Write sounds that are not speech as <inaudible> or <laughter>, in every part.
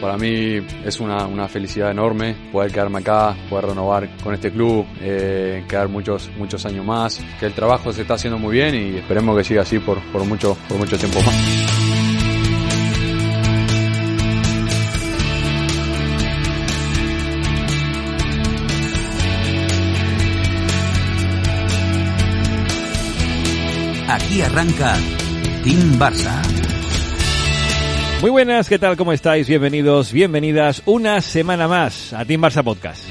para mí es una, una, felicidad enorme poder quedarme acá, poder renovar con este club, eh, quedar muchos, muchos años más, que el trabajo se está haciendo muy bien y esperemos que siga así por, por, mucho, por mucho tiempo más. Aquí arranca Team Barça. Muy buenas, ¿qué tal? ¿Cómo estáis? Bienvenidos, bienvenidas una semana más a Team Barça Podcast.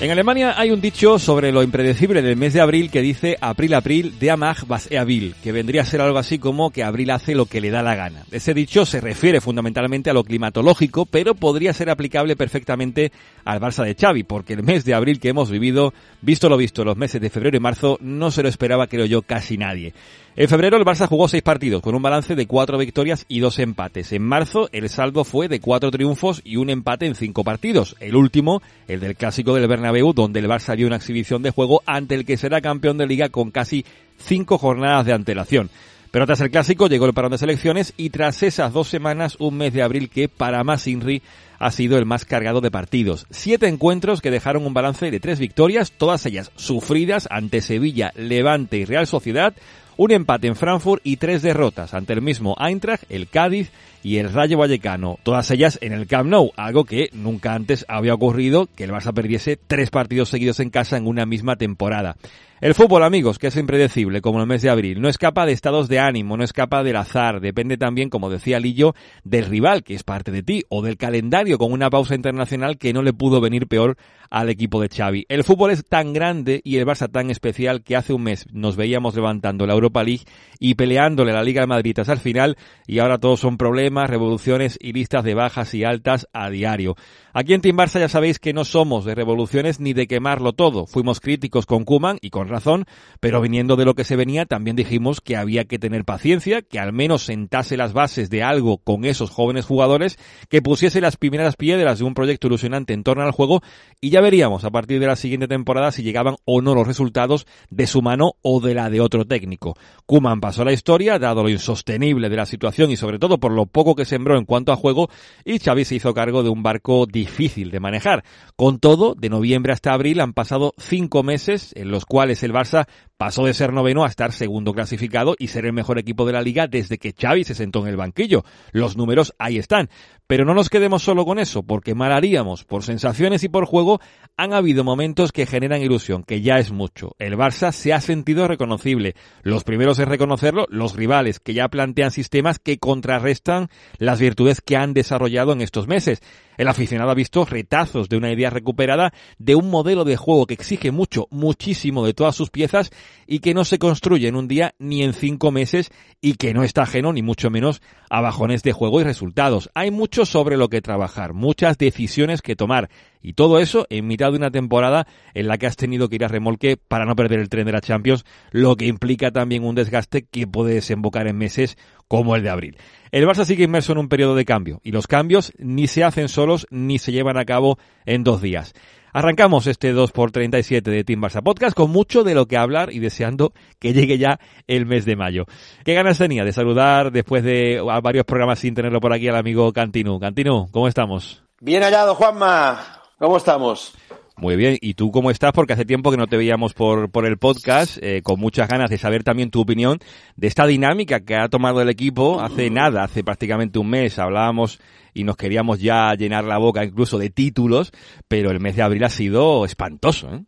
En Alemania hay un dicho sobre lo impredecible del mes de abril que dice April April de Amag was Abril, que vendría a ser algo así como que abril hace lo que le da la gana. Ese dicho se refiere fundamentalmente a lo climatológico, pero podría ser aplicable perfectamente al Barça de Xavi, porque el mes de abril que hemos vivido, visto lo visto, los meses de febrero y marzo, no se lo esperaba creo yo casi nadie. En febrero el Barça jugó seis partidos con un balance de cuatro victorias y dos empates. En marzo el saldo fue de cuatro triunfos y un empate en cinco partidos. El último, el del clásico del Bernabéu, donde el Barça dio una exhibición de juego ante el que será campeón de liga con casi cinco jornadas de antelación. Pero tras el clásico llegó el parón de selecciones y tras esas dos semanas, un mes de abril que para más Inri ha sido el más cargado de partidos. Siete encuentros que dejaron un balance de tres victorias, todas ellas sufridas ante Sevilla, Levante y Real Sociedad, un empate en Frankfurt y tres derrotas ante el mismo Eintracht, el Cádiz y el Rayo Vallecano, todas ellas en el Camp Nou, algo que nunca antes había ocurrido que el Barça perdiese tres partidos seguidos en casa en una misma temporada. El fútbol, amigos, que es impredecible, como el mes de abril, no escapa de estados de ánimo, no escapa del azar, depende también, como decía Lillo, del rival, que es parte de ti, o del calendario con una pausa internacional que no le pudo venir peor al equipo de Xavi. El fútbol es tan grande y el Barça tan especial que hace un mes nos veíamos levantando la Europa League y peleándole la Liga de Madrid hasta el final y ahora todos son problemas, revoluciones y listas de bajas y altas a diario. Aquí en Team Barça ya sabéis que no somos de revoluciones ni de quemarlo todo. Fuimos críticos con Kuman y con razón, pero viniendo de lo que se venía también dijimos que había que tener paciencia, que al menos sentase las bases de algo con esos jóvenes jugadores, que pusiese las primeras piedras de un proyecto ilusionante en torno al juego y ya veríamos a partir de la siguiente temporada si llegaban o no los resultados de su mano o de la de otro técnico. Kuman pasó la historia, dado lo insostenible de la situación y sobre todo por lo poco que sembró en cuanto a juego, y Xavi se hizo cargo de un barco difícil difícil de manejar. Con todo, de noviembre hasta abril han pasado cinco meses en los cuales el Barça pasó de ser noveno a estar segundo clasificado y ser el mejor equipo de la liga desde que Xavi se sentó en el banquillo. Los números ahí están. Pero no nos quedemos solo con eso, porque mal haríamos. Por sensaciones y por juego han habido momentos que generan ilusión, que ya es mucho. El Barça se ha sentido reconocible. Los primeros en reconocerlo, los rivales, que ya plantean sistemas que contrarrestan las virtudes que han desarrollado en estos meses. El aficionado ha visto retazos de una idea recuperada de un modelo de juego que exige mucho, muchísimo de todas sus piezas y que no se construye en un día ni en cinco meses y que no está ajeno ni mucho menos a bajones de juego y resultados. Hay mucho sobre lo que trabajar, muchas decisiones que tomar y todo eso en mitad de una temporada en la que has tenido que ir a remolque para no perder el tren de la Champions, lo que implica también un desgaste que puede desembocar en meses como el de abril. El Barça sigue inmerso en un periodo de cambio y los cambios ni se hacen solos ni se llevan a cabo en dos días. Arrancamos este 2x37 de Team Barça Podcast con mucho de lo que hablar y deseando que llegue ya el mes de mayo. ¿Qué ganas tenía de saludar después de varios programas sin tenerlo por aquí al amigo Cantinu? Cantinu, ¿cómo estamos? Bien hallado, Juanma. ¿Cómo estamos? Muy bien, ¿y tú cómo estás? Porque hace tiempo que no te veíamos por, por el podcast, eh, con muchas ganas de saber también tu opinión de esta dinámica que ha tomado el equipo hace nada, hace prácticamente un mes. Hablábamos y nos queríamos ya llenar la boca incluso de títulos, pero el mes de abril ha sido espantoso. ¿eh?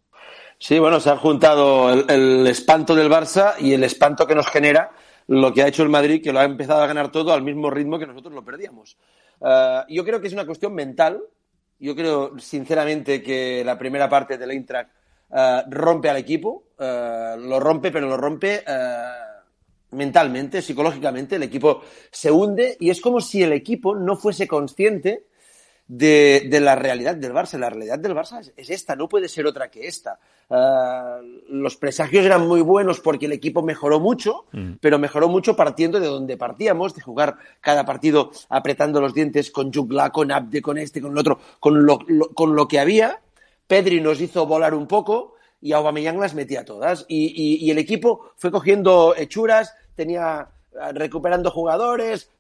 Sí, bueno, se ha juntado el, espanto del Barça y el espanto que nos genera lo que ha hecho el Madrid, que lo ha empezado a ganar todo al mismo ritmo que nosotros lo perdíamos. Uh, yo creo que es una cuestión mental yo creo, sinceramente, que la primera parte del Eintracht uh, rompe al equipo. Uh, lo rompe, pero lo rompe uh, mentalmente, psicológicamente. El equipo se hunde y es como si el equipo no fuese consciente de, de, la realidad del Barça. La realidad del Barça es, esta, no puede ser otra que esta. Uh, los presagios eran muy buenos porque el equipo mejoró mucho, mm. pero mejoró mucho partiendo de donde partíamos, de jugar cada partido apretando los dientes con Jugla, con Abde, con este, con el otro, con lo, lo, con lo que había. Pedri nos hizo volar un poco y Aubameyang las metía todas. Y, y, y el equipo fue cogiendo hechuras, tenía recuperando jugadores,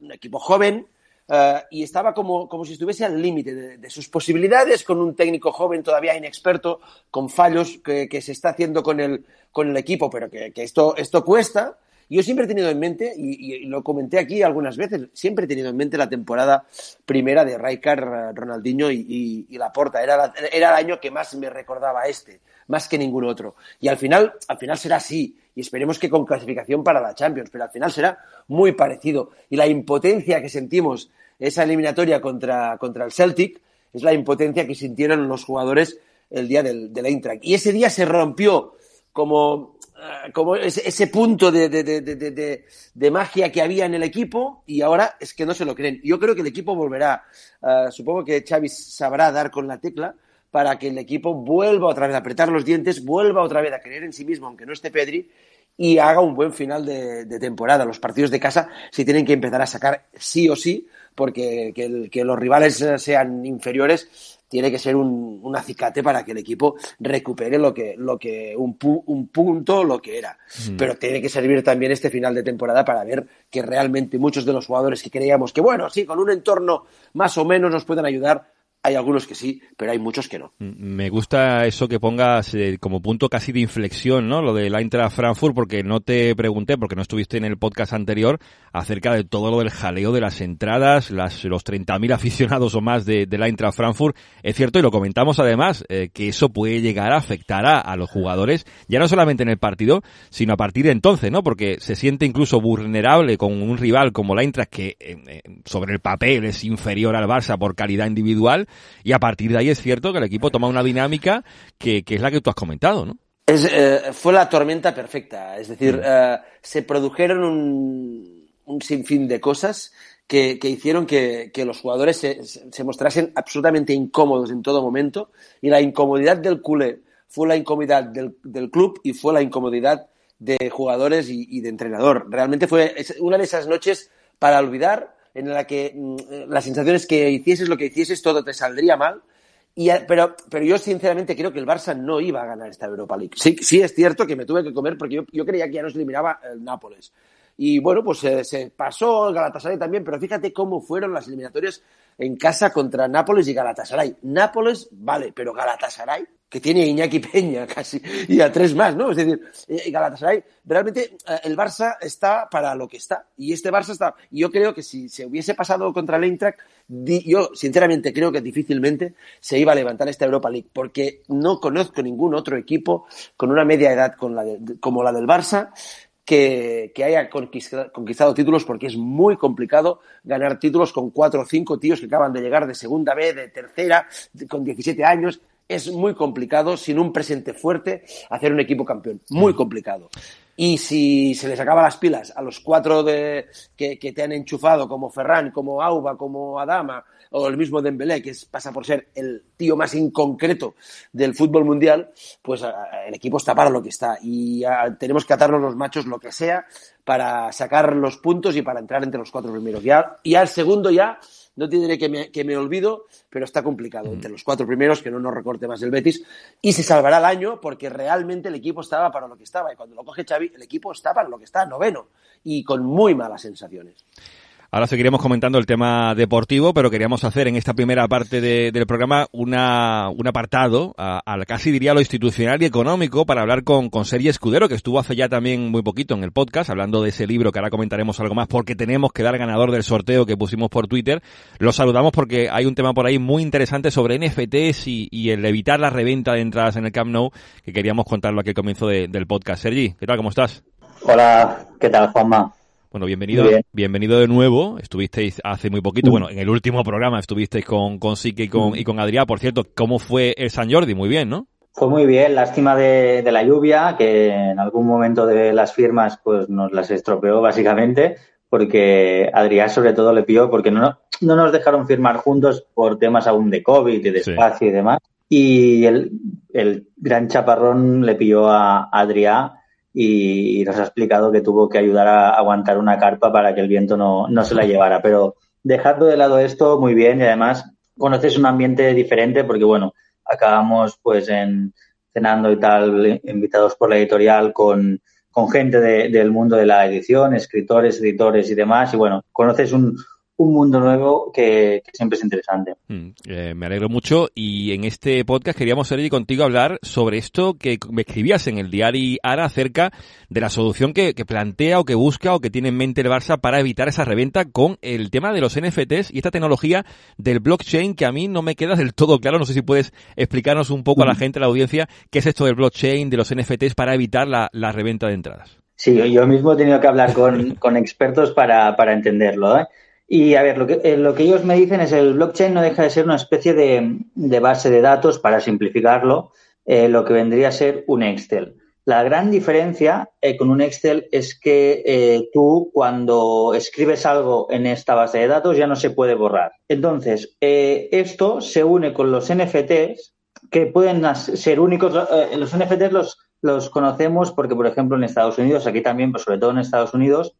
un equipo joven, Uh, y estaba como, como, si estuviese al límite de, sus posibilidades, con un técnico joven todavía inexperto, con fallos que, se está haciendo con el, con el equipo, pero que, que esto, esto cuesta. Yo siempre he tenido en mente, y, lo comenté aquí algunas veces, siempre he tenido en mente la temporada primera de Rijkaard, Ronaldinho y, y, y Laporta. Era, era el año que más me recordaba este, más que ningún otro. Y al final, al final será así. Y esperemos que con clasificación para la Champions, pero al final será muy parecido. Y la impotencia que sentimos esa eliminatoria contra, contra el Celtic es la impotencia que sintieron los jugadores el día del, del Eintracht. Y ese día se rompió como como ese, punto de, de, de, de, magia que había en el equipo y ahora es que no se lo creen. Yo creo que el equipo volverá, uh, supongo que Xavi sabrá dar con la tecla para que el equipo vuelva otra vez a apretar los dientes, vuelva otra vez a creer en sí mismo, aunque no esté Pedri, y haga un buen final de, temporada. Los partidos de casa se tienen que empezar a sacar sí o sí, porque que, el, que los rivales sean inferiores tiene que ser un, un, acicate para que el equipo recupere lo que, lo que un, pu, un punto, lo que era. Mm. Pero tiene que servir también este final de temporada para ver que realmente muchos de los jugadores que creíamos que, bueno, sí, con un entorno más o menos nos pueden ayudar, hay algunos que sí, pero hay muchos que no. Me gusta eso que pongas eh, como punto casi de inflexión, ¿no? Lo de la Intra Frankfurt, porque no te pregunté, porque no estuviste en el podcast anterior, acerca de todo lo del jaleo de las entradas, las, los 30.000 aficionados o más de, de la Intra Frankfurt. Es cierto, y lo comentamos además, eh, que eso puede llegar a afectar a, los jugadores, ya no solamente en el partido, sino a partir de entonces, ¿no? Porque se siente incluso vulnerable con un rival como la Intra, que eh, sobre el papel es inferior al Barça por calidad individual, y a partir de ahí es cierto que el equipo toma una dinámica que, que es la que tú has comentado, ¿no? Es, eh, fue la tormenta perfecta, es decir, mm. eh, se produjeron un, un, sinfín de cosas que, que hicieron que, que, los jugadores se, se, mostrasen absolutamente incómodos en todo momento y la incomodidad del culé fue la incomodidad del, del club y fue la incomodidad de jugadores y, y de entrenador. Realmente fue una de esas noches para olvidar en la que mm, la sensación es que hicieses lo que hicieses, todo te saldría mal. Y, pero, pero yo sinceramente creo que el Barça no iba a ganar esta Europa League. Sí, sí es cierto que me tuve que comer porque yo, yo creía que ya nos eliminaba el Nápoles. Y bueno, pues se, se pasó el Galatasaray también, pero fíjate cómo fueron las eliminatorias en casa contra Nápoles y Galatasaray. Nápoles, vale, pero Galatasaray, que tiene Iñaki <laughs> Peña casi, y a tres más, ¿no? Es decir, eh, Galatasaray, realmente eh, el Barça está para lo que está. Y este Barça está, y yo creo que si se hubiese pasado contra el Eintracht, yo sinceramente creo que difícilmente se iba a levantar esta Europa League, porque no conozco ningún otro equipo con una media edad con la de, como la del Barça, que, que, haya conquistado, conquistado, títulos porque es muy complicado ganar títulos con cuatro o cinco tíos que acaban de llegar de segunda B, de tercera, con 17 años. Es muy complicado, sin un presente fuerte, hacer un equipo campeón. Muy mm. complicado. Y si se les acaba las pilas a los cuatro de, que, que te han enchufado, como Ferran, como Auba, como Adama, o el mismo Dembélé, que es, pasa por ser el tío más inconcreto del fútbol mundial, pues el equipo está para lo que está. Y tenemos que atarnos los machos lo que sea para sacar los puntos y para entrar entre los cuatro primeros. Ya, y al segundo ya, no te diré que me, que me olvido, pero está complicado. Mm. Entre los cuatro primeros, que no nos recorte más el Betis, y se salvará el año porque realmente el equipo estaba para lo que estaba. Y cuando lo coge Xavi, el equipo está para lo que está, noveno, y con muy malas sensaciones. Ahora seguiremos comentando el tema deportivo, pero queríamos hacer en esta primera parte de, del programa una, un apartado, al casi diría lo institucional y económico, para hablar con, con Sergi Escudero, que estuvo hace ya también muy poquito en el podcast, hablando de ese libro que ahora comentaremos algo más, porque tenemos que dar ganador del sorteo que pusimos por Twitter. Lo saludamos porque hay un tema por ahí muy interesante sobre NFTs y, el evitar la reventa de entradas en el Camp Nou, que queríamos contarlo aquí al comienzo de, del podcast. Sergi, ¿qué tal? ¿Cómo estás? Hola, ¿qué tal, Juanma? Bueno, bienvenido, bienvenido de nuevo. Estuvisteis hace muy poquito, bueno, en el último programa estuvisteis con, con Sique y con, y con Adrián. Por cierto, ¿cómo fue el San Jordi? Muy bien, ¿no? Fue muy bien, lástima de, de, la lluvia, que en algún momento de las firmas pues nos las estropeó básicamente, porque Adrián sobre todo le pidió, porque no, no nos dejaron firmar juntos por temas aún de COVID y de espacio sí. y demás. Y el, el gran chaparrón le pidió a Adrián y, nos ha explicado que tuvo que ayudar a aguantar una carpa para que el viento no, no se la llevara. Pero dejando de lado esto, muy bien y además conoces un ambiente diferente porque, bueno, acabamos pues en cenando y tal, invitados por la editorial con, con gente del mundo de la edición, escritores, editores y demás. Y bueno, conoces un, un mundo nuevo que, siempre es interesante. Mm, eh, me alegro mucho y en este podcast queríamos, Sergi, contigo hablar sobre esto que me escribías en el diario Ara acerca de la solución que, plantea o que busca o que tiene en mente el Barça para evitar esa reventa con el tema de los NFTs y esta tecnología del blockchain que a mí no me queda del todo claro. No sé si puedes explicarnos un poco a la gente, a la audiencia, qué es esto del blockchain, de los NFTs para evitar la, reventa de entradas. Sí, yo mismo he tenido que hablar con, con expertos para, para entenderlo. ¿eh? Y a ver, lo que, eh, lo que ellos me dicen es el blockchain no deja de ser una especie de, base de datos, para simplificarlo, eh, lo que vendría a ser un Excel. La gran diferencia eh, con un Excel es que tú cuando escribes algo en esta base de datos ya no se puede borrar. Entonces, esto se une con los NFTs que pueden ser únicos. los NFTs los, los conocemos porque, por ejemplo, en Estados Unidos, aquí también, pero sobre todo en Estados Unidos,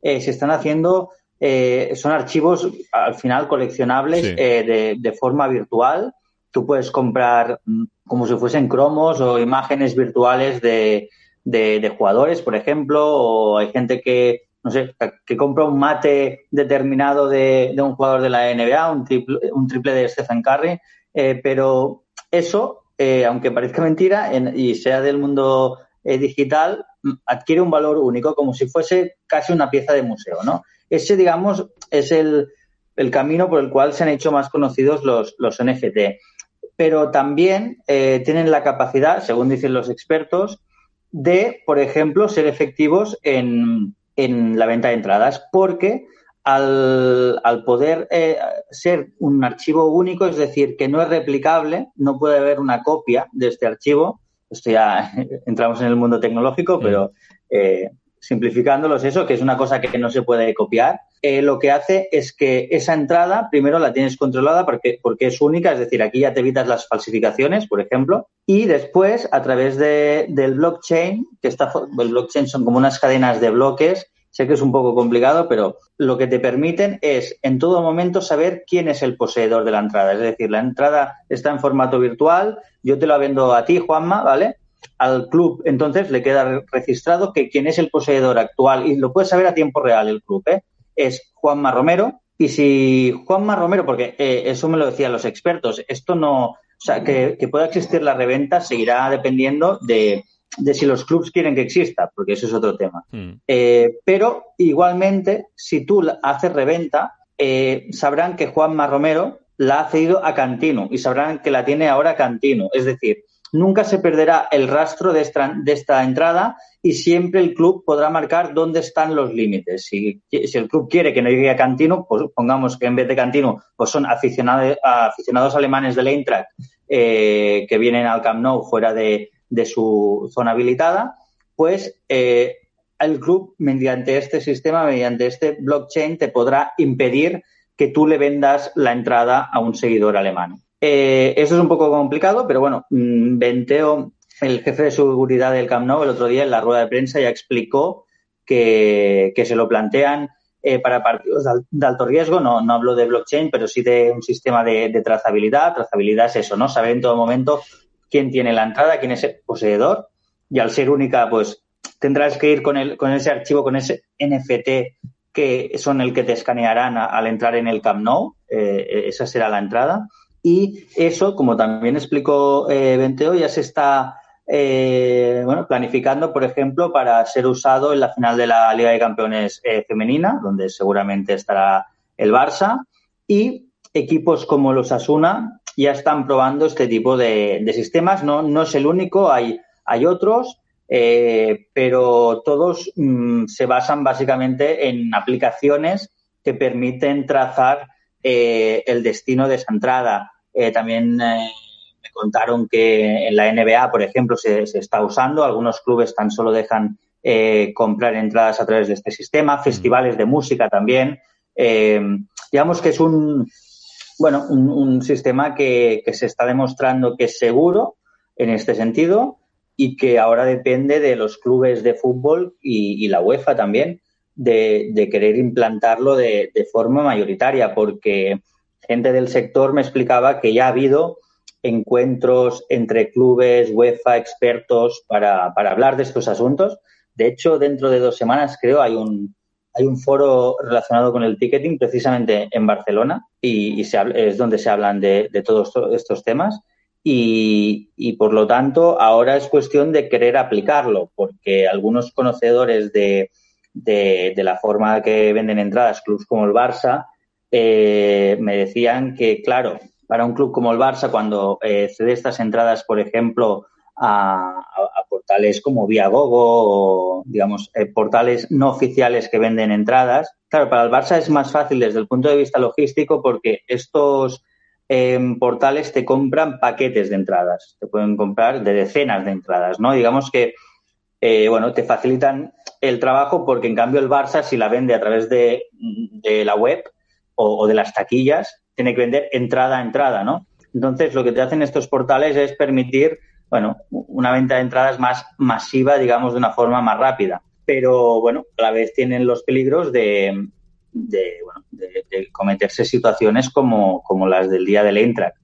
se están haciendo eh, son archivos al final coleccionables eh, de, forma virtual. Tú puedes comprar mm, como si fuesen cromos o imágenes virtuales de, jugadores, por ejemplo, o hay gente que, no sé, que compra un mate determinado de, un jugador de la NBA, un triple, un triple de Stephen Curry, eh, pero eso, aunque parezca mentira y sea del mundo digital, mm, adquiere un valor único, como si fuese casi una pieza de museo, ¿no? Ese, digamos, es el, camino por el cual se han hecho más conocidos los, los NFT. Pero también eh, tienen la capacidad, según dicen los expertos, de, por ejemplo, ser efectivos en, la venta de entradas, porque al, poder eh, ser un archivo único, es decir, que no es replicable, no puede haber una copia de este archivo. Esto ya <laughs> entramos en el mundo tecnológico, pero eh, simplificándolos eso, que es una cosa que no se puede copiar, eh, lo que hace es que esa entrada primero la tienes controlada porque, porque es única, es decir, aquí ya te evitas las falsificaciones, por ejemplo, y después a través de, del blockchain, que está, el blockchain son como unas cadenas de bloques, sé que es un poco complicado, pero lo que te permiten es en todo momento saber quién es el poseedor de la entrada, es decir, la entrada está en formato virtual, yo te la vendo a ti, Juanma, ¿vale? Al club entonces le queda registrado que quien es el poseedor actual, y lo puede saber a tiempo real el club, ¿eh? es Juanma Romero. Y si Juanma Romero, porque eh, eso me lo decían los expertos, esto no, o sea, que, pueda existir la reventa seguirá dependiendo de, si los clubes quieren que exista, porque eso es otro tema. Hmm. Eh, pero igualmente, si tú haces reventa, sabrán que Juanma Romero la ha cedido a Cantino y sabrán que la tiene ahora Cantino. Es decir, nunca se perderá el rastro de esta, entrada y siempre el club podrá marcar dónde están los límites. Si, el club quiere que no llegue a Cantino, pues pongamos que en vez de Cantino pues son aficionados, aficionados alemanes del Eintracht eh, que vienen al Camp Nou fuera de, su zona habilitada, pues eh, el club, mediante este sistema, mediante este blockchain, te podrá impedir que tú le vendas la entrada a un seguidor alemán. Eh, esto es un poco complicado, pero bueno, mm, Venteo, el jefe de seguridad del Camp Nou, el otro día en la rueda de prensa ya explicó que, se lo plantean eh, para partidos de, alto riesgo. No, no hablo de blockchain, pero sí de un sistema de, trazabilidad. Trazabilidad es eso, ¿no? Saber en todo momento quién tiene la entrada, quién es el poseedor. Y al ser única, pues tendrás que ir con, el, con ese archivo, con ese NFT que son el que te escanearán al entrar en el Camp Nou. Eh, esa será la entrada. Y eso, como también explicó eh, Venteo, ya se está eh, bueno, planificando, por ejemplo, para ser usado en la final de la Liga de Campeones eh, femenina, donde seguramente estará el Barça. Y equipos como los Asuna ya están probando este tipo de, sistemas. No, no es el único, hay, hay otros, eh, pero todos mm, se basan básicamente en aplicaciones que permiten trazar el destino de esa entrada. Eh, también eh, me contaron que en la NBA, por ejemplo, se, está usando. Algunos clubes tan solo dejan eh, comprar entradas a través de este sistema. Mm. Festivales de música también. digamos que es un, bueno, un, sistema que, se está demostrando que es seguro en este sentido y que ahora depende de los clubes de fútbol y, la UEFA también de, querer implantarlo de, forma mayoritaria, porque gente del sector me explicaba que ya ha habido encuentros entre clubes, UEFA, expertos para, hablar de estos asuntos, De hecho, dentro de dos semanas, creo, hay un, hay un foro relacionado con el ticketing precisamente en Barcelona y, es donde se hablan de, todos estos temas. Y, por lo tanto, ahora es cuestión de querer aplicarlo, porque algunos conocedores de, de, la forma que venden entradas clubs como el Barça eh, me decían que, claro, para un club como el Barça, cuando eh, cede estas entradas, por ejemplo, a, portales como Viagogo o, digamos, eh, portales no oficiales que venden entradas. Claro, para el Barça es más fácil desde el punto de vista logístico porque estos em, portales te compran paquetes de entradas, te pueden comprar de decenas de entradas, ¿no? Digamos que, bueno, te facilitan el trabajo porque en cambio el Barça, si la vende a través de, la web o, o de las taquillas, tiene que vender entrada a entrada, ¿no? Entonces, lo que te hacen estos portales es permitir bueno, una venta de entradas más masiva, digamos, de una forma más rápida. Pero, bueno, a la vez tienen los peligros de, de, bueno, de, cometerse situaciones como, como, las del día del Eintracht.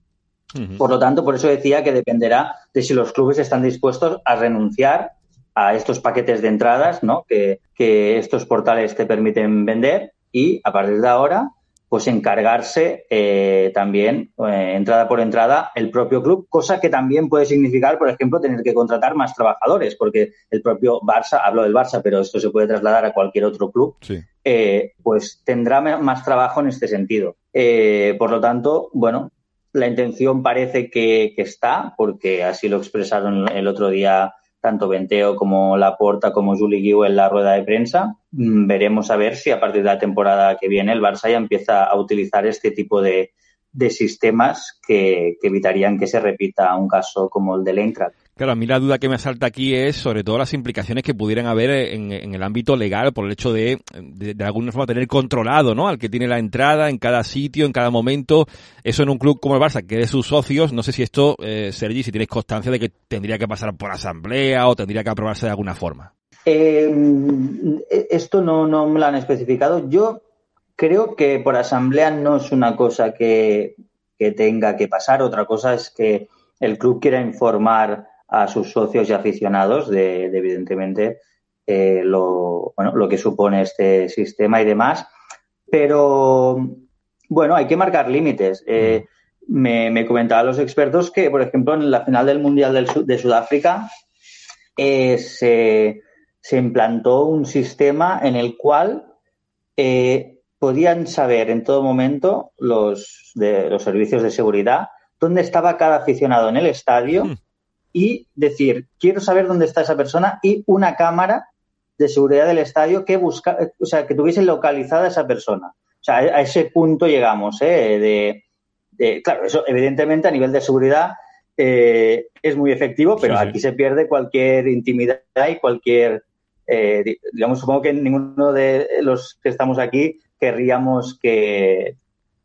Por lo tanto, por eso decía que dependerá de si los clubes están dispuestos a renunciar a estos paquetes de entradas ¿no? que, que estos portales te permiten vender y a partir de ahora pues encargarse eh, también, eh, entrada por entrada, el propio club, cosa que también puede significar, por ejemplo, tener que contratar más trabajadores, porque el propio Barça, hablo del Barça, pero esto se puede trasladar a cualquier otro club, eh, pues tendrá más trabajo en este sentido. por lo tanto, bueno, la intención parece que, que está, porque así lo expresaron el otro día tanto Venteo como Laporta como Juli Guiu en la rueda de prensa. Mm, veremos a ver si a partir de la temporada que viene el Barça ya empieza a utilizar este tipo de, de sistemas que, evitarían que se repita un caso como el del Eintracht. Claro, a mí la duda que me salta aquí es sobre todo las implicaciones que pudieran haber en, el ámbito legal por el hecho de, de, alguna forma tener controlado, ¿no? Al que tiene la entrada en cada sitio, en cada momento. Eso en un club como el Barça, que de sus socios, no sé si esto, eh, Sergi, si tienes constancia de que tendría que pasar por asamblea o tendría que aprobarse de alguna forma. Eh, esto no, no me lo han especificado. Yo creo que por asamblea no es una cosa que, tenga que pasar. Otra cosa es que el club quiera informar a sus socios y aficionados de, evidentemente, eh, lo, bueno, lo que supone este sistema y demás. Pero, bueno, hay que marcar límites. Eh, me, me, comentaban los expertos que, por ejemplo, en la final del Mundial del, de Sudáfrica eh, se, se, implantó un sistema en el cual podían saber en todo momento los, de, los servicios de seguridad dónde estaba cada aficionado en el estadio hmm. Y decir, quiero saber dónde está esa persona y una cámara de seguridad del estadio que busca, o sea, que tuviese localizada esa persona. O sea, a ese punto llegamos, ¿eh? De, claro, eso evidentemente a nivel de seguridad eh, es muy efectivo, pero aquí se pierde cualquier intimidad y cualquier, eh, digamos, supongo que ninguno de los que estamos aquí querríamos que,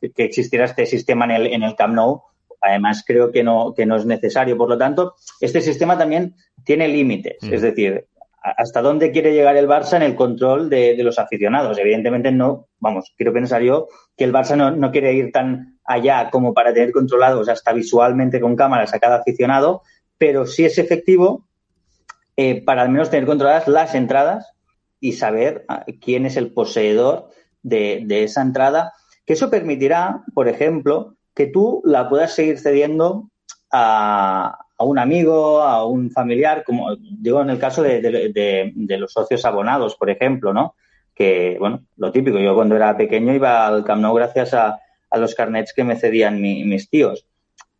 que existiera este sistema en el, en el Camp Nou. Además, creo que no, que no es necesario. Por lo tanto, este sistema también tiene límites. Mm. Es decir, hasta dónde quiere llegar el Barça en el control de, los aficionados. Evidentemente no, vamos, quiero pensar yo que el Barça no, quiere ir tan allá como para tener controlados hasta visualmente con cámaras a cada aficionado, pero sí es efectivo eh, para al menos tener controladas las entradas y saber ah, quién es el poseedor de, esa entrada, que eso permitirá, por ejemplo, que tú la puedas seguir cediendo a, un amigo, a un familiar, como digo en el caso de, los socios abonados, por ejemplo, ¿no? Que, bueno, lo típico, yo cuando era pequeño iba al Camp Nou gracias a, los carnets que me cedían mis tíos.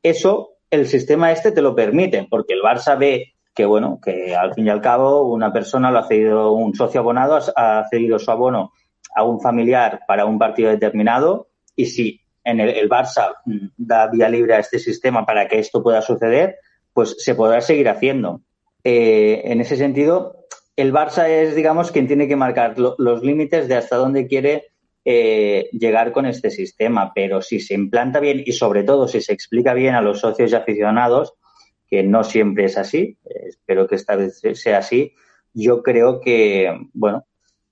Eso, el sistema este te lo permite, porque el Barça ve que, bueno, que al fin y al cabo una persona lo ha cedido, un socio abonado ha cedido su abono a un familiar para un partido determinado y si en el, Barça mm, da vía libre a este sistema para que esto pueda suceder, pues se podrá seguir haciendo. Eh, en ese sentido, el Barça es, digamos, quien tiene que marcar los límites de hasta dónde quiere eh, llegar con este sistema, pero si se implanta bien y sobre todo si se explica bien a los socios y aficionados, que no siempre es así, eh, espero que esta vez sea así, yo creo que, bueno,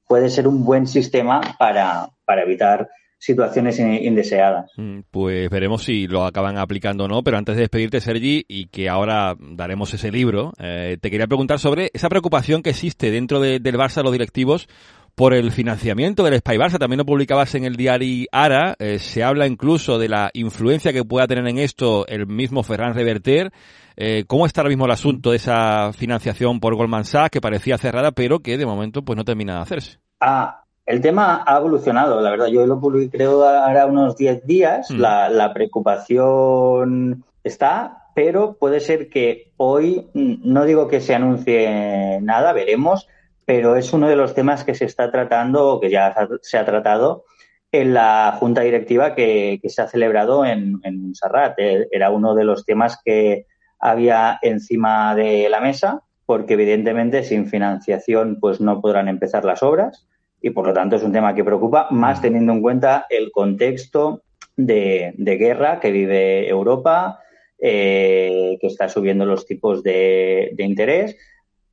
puede ser un buen sistema para, evitar situaciones indeseadas. Mm, pues veremos si lo acaban aplicando o no, pero antes de despedirte, Sergi, y que ahora daremos ese libro, eh, te quería preguntar sobre esa preocupación que existe dentro del Barça, los directivos, por el financiamiento del Spy Barça. También lo publicabas en el diario Ara. Eh, se habla incluso de la influencia que pueda tener en esto el mismo Ferran Reverter. Eh, ¿Cómo está ahora mismo el asunto de esa financiación por Goldman Sachs que parecía cerrada, pero que de momento pues no termina de hacerse? Ah, el tema ha evolucionado, la verdad. Yo lo publiqué creo ahora unos 10 días. Mm. La, preocupación está, pero puede ser que hoy, mm, no digo que se anuncie nada, veremos, pero es uno de los temas que se está tratando o que ya se ha tratado en la junta directiva que, se ha celebrado en, en. Eh, era uno de los temas que había encima de la mesa, porque evidentemente sin financiación pues no podrán empezar las obras y por lo tanto es un tema que preocupa, más mm. teniendo en cuenta el contexto de, guerra que vive Europa, eh, que está subiendo los tipos de, interés.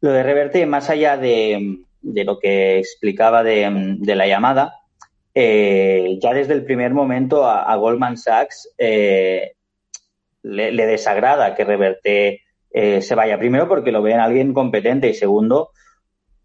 Lo de Reverte, más allá de, lo que explicaba de, la llamada, eh, ya desde el primer momento a, Goldman Sachs eh, le, le, desagrada que Reverte se vaya. Primero porque lo ven alguien competente y segundo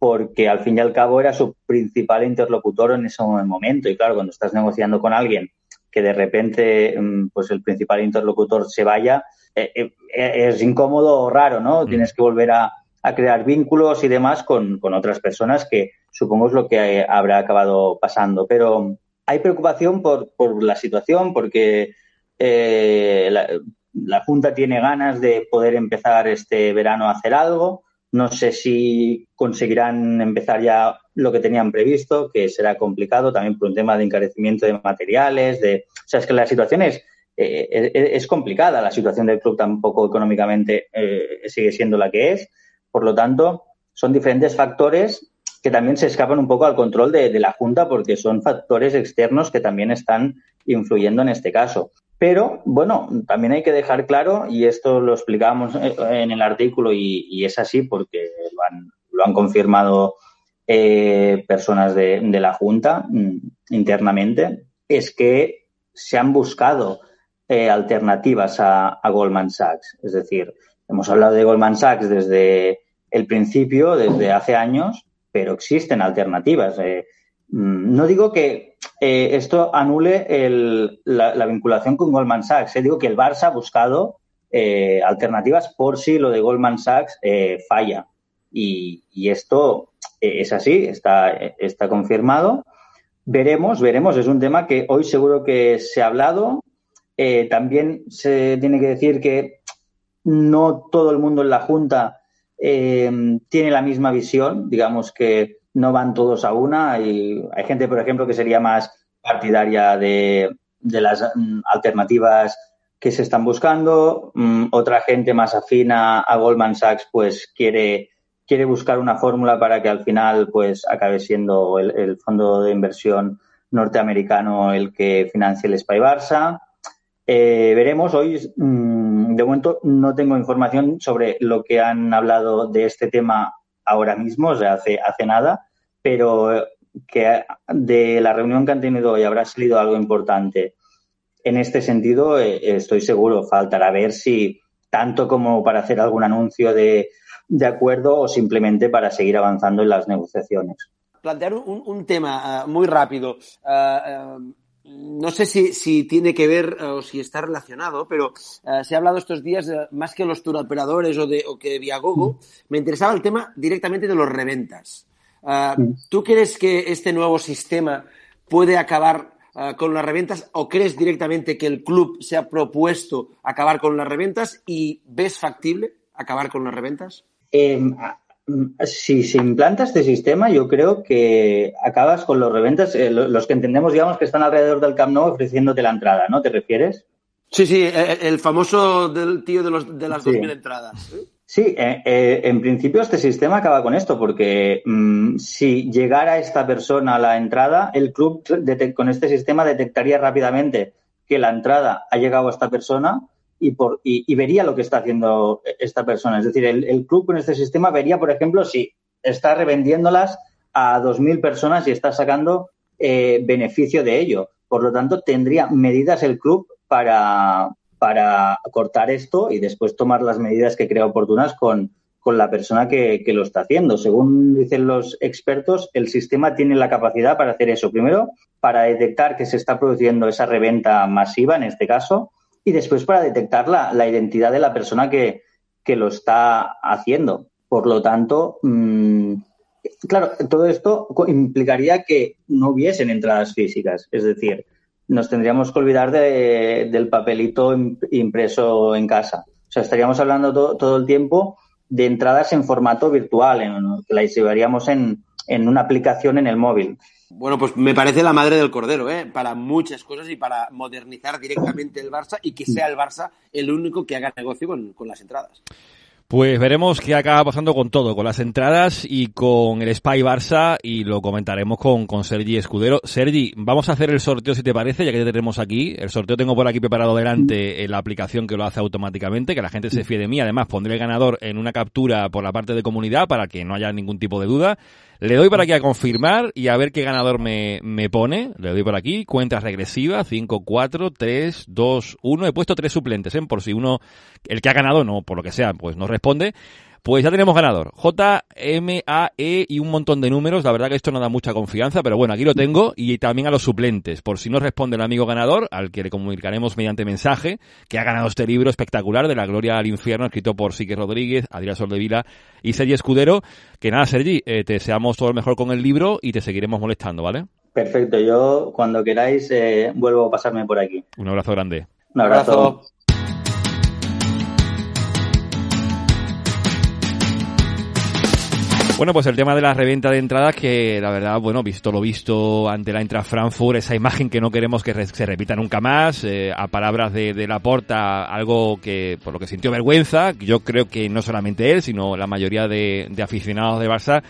porque al fin y al cabo era su principal interlocutor en ese momento. Y claro, cuando estás negociando con alguien que de repente mm, pues el principal interlocutor se vaya, eh, eh, es incómodo o raro, ¿no? Mm. Tienes que volver a, crear vínculos y demás con, otras personas que supongo es lo que eh, habrá acabado pasando. Pero hay preocupación por, la situación porque la, la Junta tiene ganas de poder empezar este verano a hacer algo no sé si conseguirán empezar ya lo que tenían previsto, que será complicado también por un tema de encarecimiento de materiales, de, o sea, es que la situación es, eh, es, complicada, la situación del club tampoco económicamente eh, sigue siendo la que es, por lo tanto, son diferentes factores que también se escapan un poco al control de la Junta porque son factores externos que también están influyendo en este caso. Pero, bueno, también hay que dejar claro, y esto lo explicábamos eh, en el artículo y, es así porque lo han, confirmado eh, personas de, la Junta mm, internamente, es que se han buscado eh, alternativas a, Goldman Sachs. Es decir, hemos hablado de Goldman Sachs desde el principio, desde hace años, pero existen alternativas. Mm, no digo que eh, esto anule la, vinculación con Goldman Sachs. Eh, digo que el Barça ha buscado eh, alternativas por si lo de Goldman Sachs falla. Y, esto es así, está confirmado. Veremos, veremos. Es un tema que hoy seguro que se ha hablado. también se tiene que decir que no todo el mundo en la Junta tiene la misma visión. Digamos que no van todos a una y hay gente, por ejemplo, que sería más partidaria de, las mm, alternativas que se están buscando. Mm, otra gente más afina a Goldman Sachs, pues quiere, quiere buscar una fórmula para que al final, pues acabe siendo el, fondo de inversión norteamericano el que financie el Spy Barça. Eh, veremos hoy, mm, de momento no tengo información sobre lo que han hablado de este tema ahora mismo, o sea, hace, hace nada, pero que de la reunión que han tenido hoy habrá salido algo importante. En este sentido, eh, estoy seguro, faltará ver si tanto como para hacer algún anuncio de, acuerdo o simplemente para seguir avanzando en las negociaciones. Plantear un, tema ah, muy rápido. No sé si, tiene que ver o si está relacionado, pero se ha hablado estos días más que los turoperadores o, de, o que Viagogo, me interesaba el tema directamente de los reventas. Ah, ¿Tú crees que este nuevo sistema puede acabar con las reventas o crees directamente que el club se ha propuesto acabar con las reventas y ves factible acabar con las reventas? Em, si se implanta este sistema, yo creo que acabas con los reventas, eh, los que entendemos, digamos, que están alrededor del Camp Nou ofreciéndote la entrada, ¿no? ¿Te refieres? Sí, sí, eh, el famoso del tío de, los, de las 2.000 entradas. ¿eh? Sí, eh, eh, en principio este sistema acaba con esto, porque mm, si llegara esta persona a la entrada, el club con este sistema detectaría rápidamente que la entrada ha llegado a esta persona y, por, y, vería lo que está haciendo esta persona. Es decir, el, club con este sistema vería, por ejemplo, si está revendiéndolas a 2.000 personas y está sacando eh, beneficio de ello Por lo tanto, tendría medidas el club para, para cortar esto y después tomar las medidas que crea oportunas con, con la persona que, lo está haciendo. Según dicen los expertos, el sistema tiene la capacidad para hacer eso. Primero, para detectar que se está produciendo esa reventa masiva, en este caso, y después para detectar la, la identidad de la persona que, que, lo está haciendo. Por lo tanto, mmm, claro, todo esto implicaría que no hubiesen entradas físicas. Es decir, nos tendríamos que olvidar de, del papelito impreso en casa. O sea, estaríamos hablando todo el tiempo de entradas en formato virtual, en, que las llevaríamos en, en una aplicación en el móvil. Bueno, pues me parece la madre del cordero, ¿eh? Para muchas cosas y para modernizar directamente el Barça y que sea el Barça el único que haga negocio con, con las entradas. Pues veremos qué acaba pasando con todo, con las entradas y con el Spy Barça y lo comentaremos con, con Sergi Escudero. Sergi, vamos a hacer el sorteo si te parece, ya que te tenemos aquí. El sorteo tengo por aquí preparado delante la aplicación que lo hace automáticamente, que la gente se fíe de mí. Además, pondré el ganador en una captura por la parte de comunidad para que no haya ningún tipo de duda. Le doy por aquí a confirmar y a ver qué ganador me, me pone. Le doy por aquí, cuenta regresiva, 5, 4, 3, 2, 1. He puesto tres suplentes, ¿eh? por si uno, el que ha ganado, no, por lo que sea, pues no responde. Pues ya tenemos ganador. J, M, A, E y un montón de números. La verdad que esto no da mucha confianza, pero bueno, aquí lo tengo. Y también a los suplentes. Por si no responde el amigo ganador, al que le comunicaremos mediante mensaje, que ha ganado este libro espectacular de la gloria al infierno, escrito por Sique Rodríguez, Adrián Soldevila y Sergi Escudero. Que nada, Sergi, eh, te deseamos todo lo mejor con el libro y te seguiremos molestando, ¿vale? Perfecto. Yo, cuando queráis, eh, vuelvo a pasarme por aquí. Un abrazo grande. Un abrazo. Bueno, pues el tema de la reventa de entradas, que la verdad, bueno, visto lo visto ante la Intra Frankfurt, esa imagen que no queremos que se repita nunca más, eh, a palabras de, de Laporta, algo que, por lo que sintió vergüenza, yo creo que no solamente él, sino la mayoría de aficionados de Barça,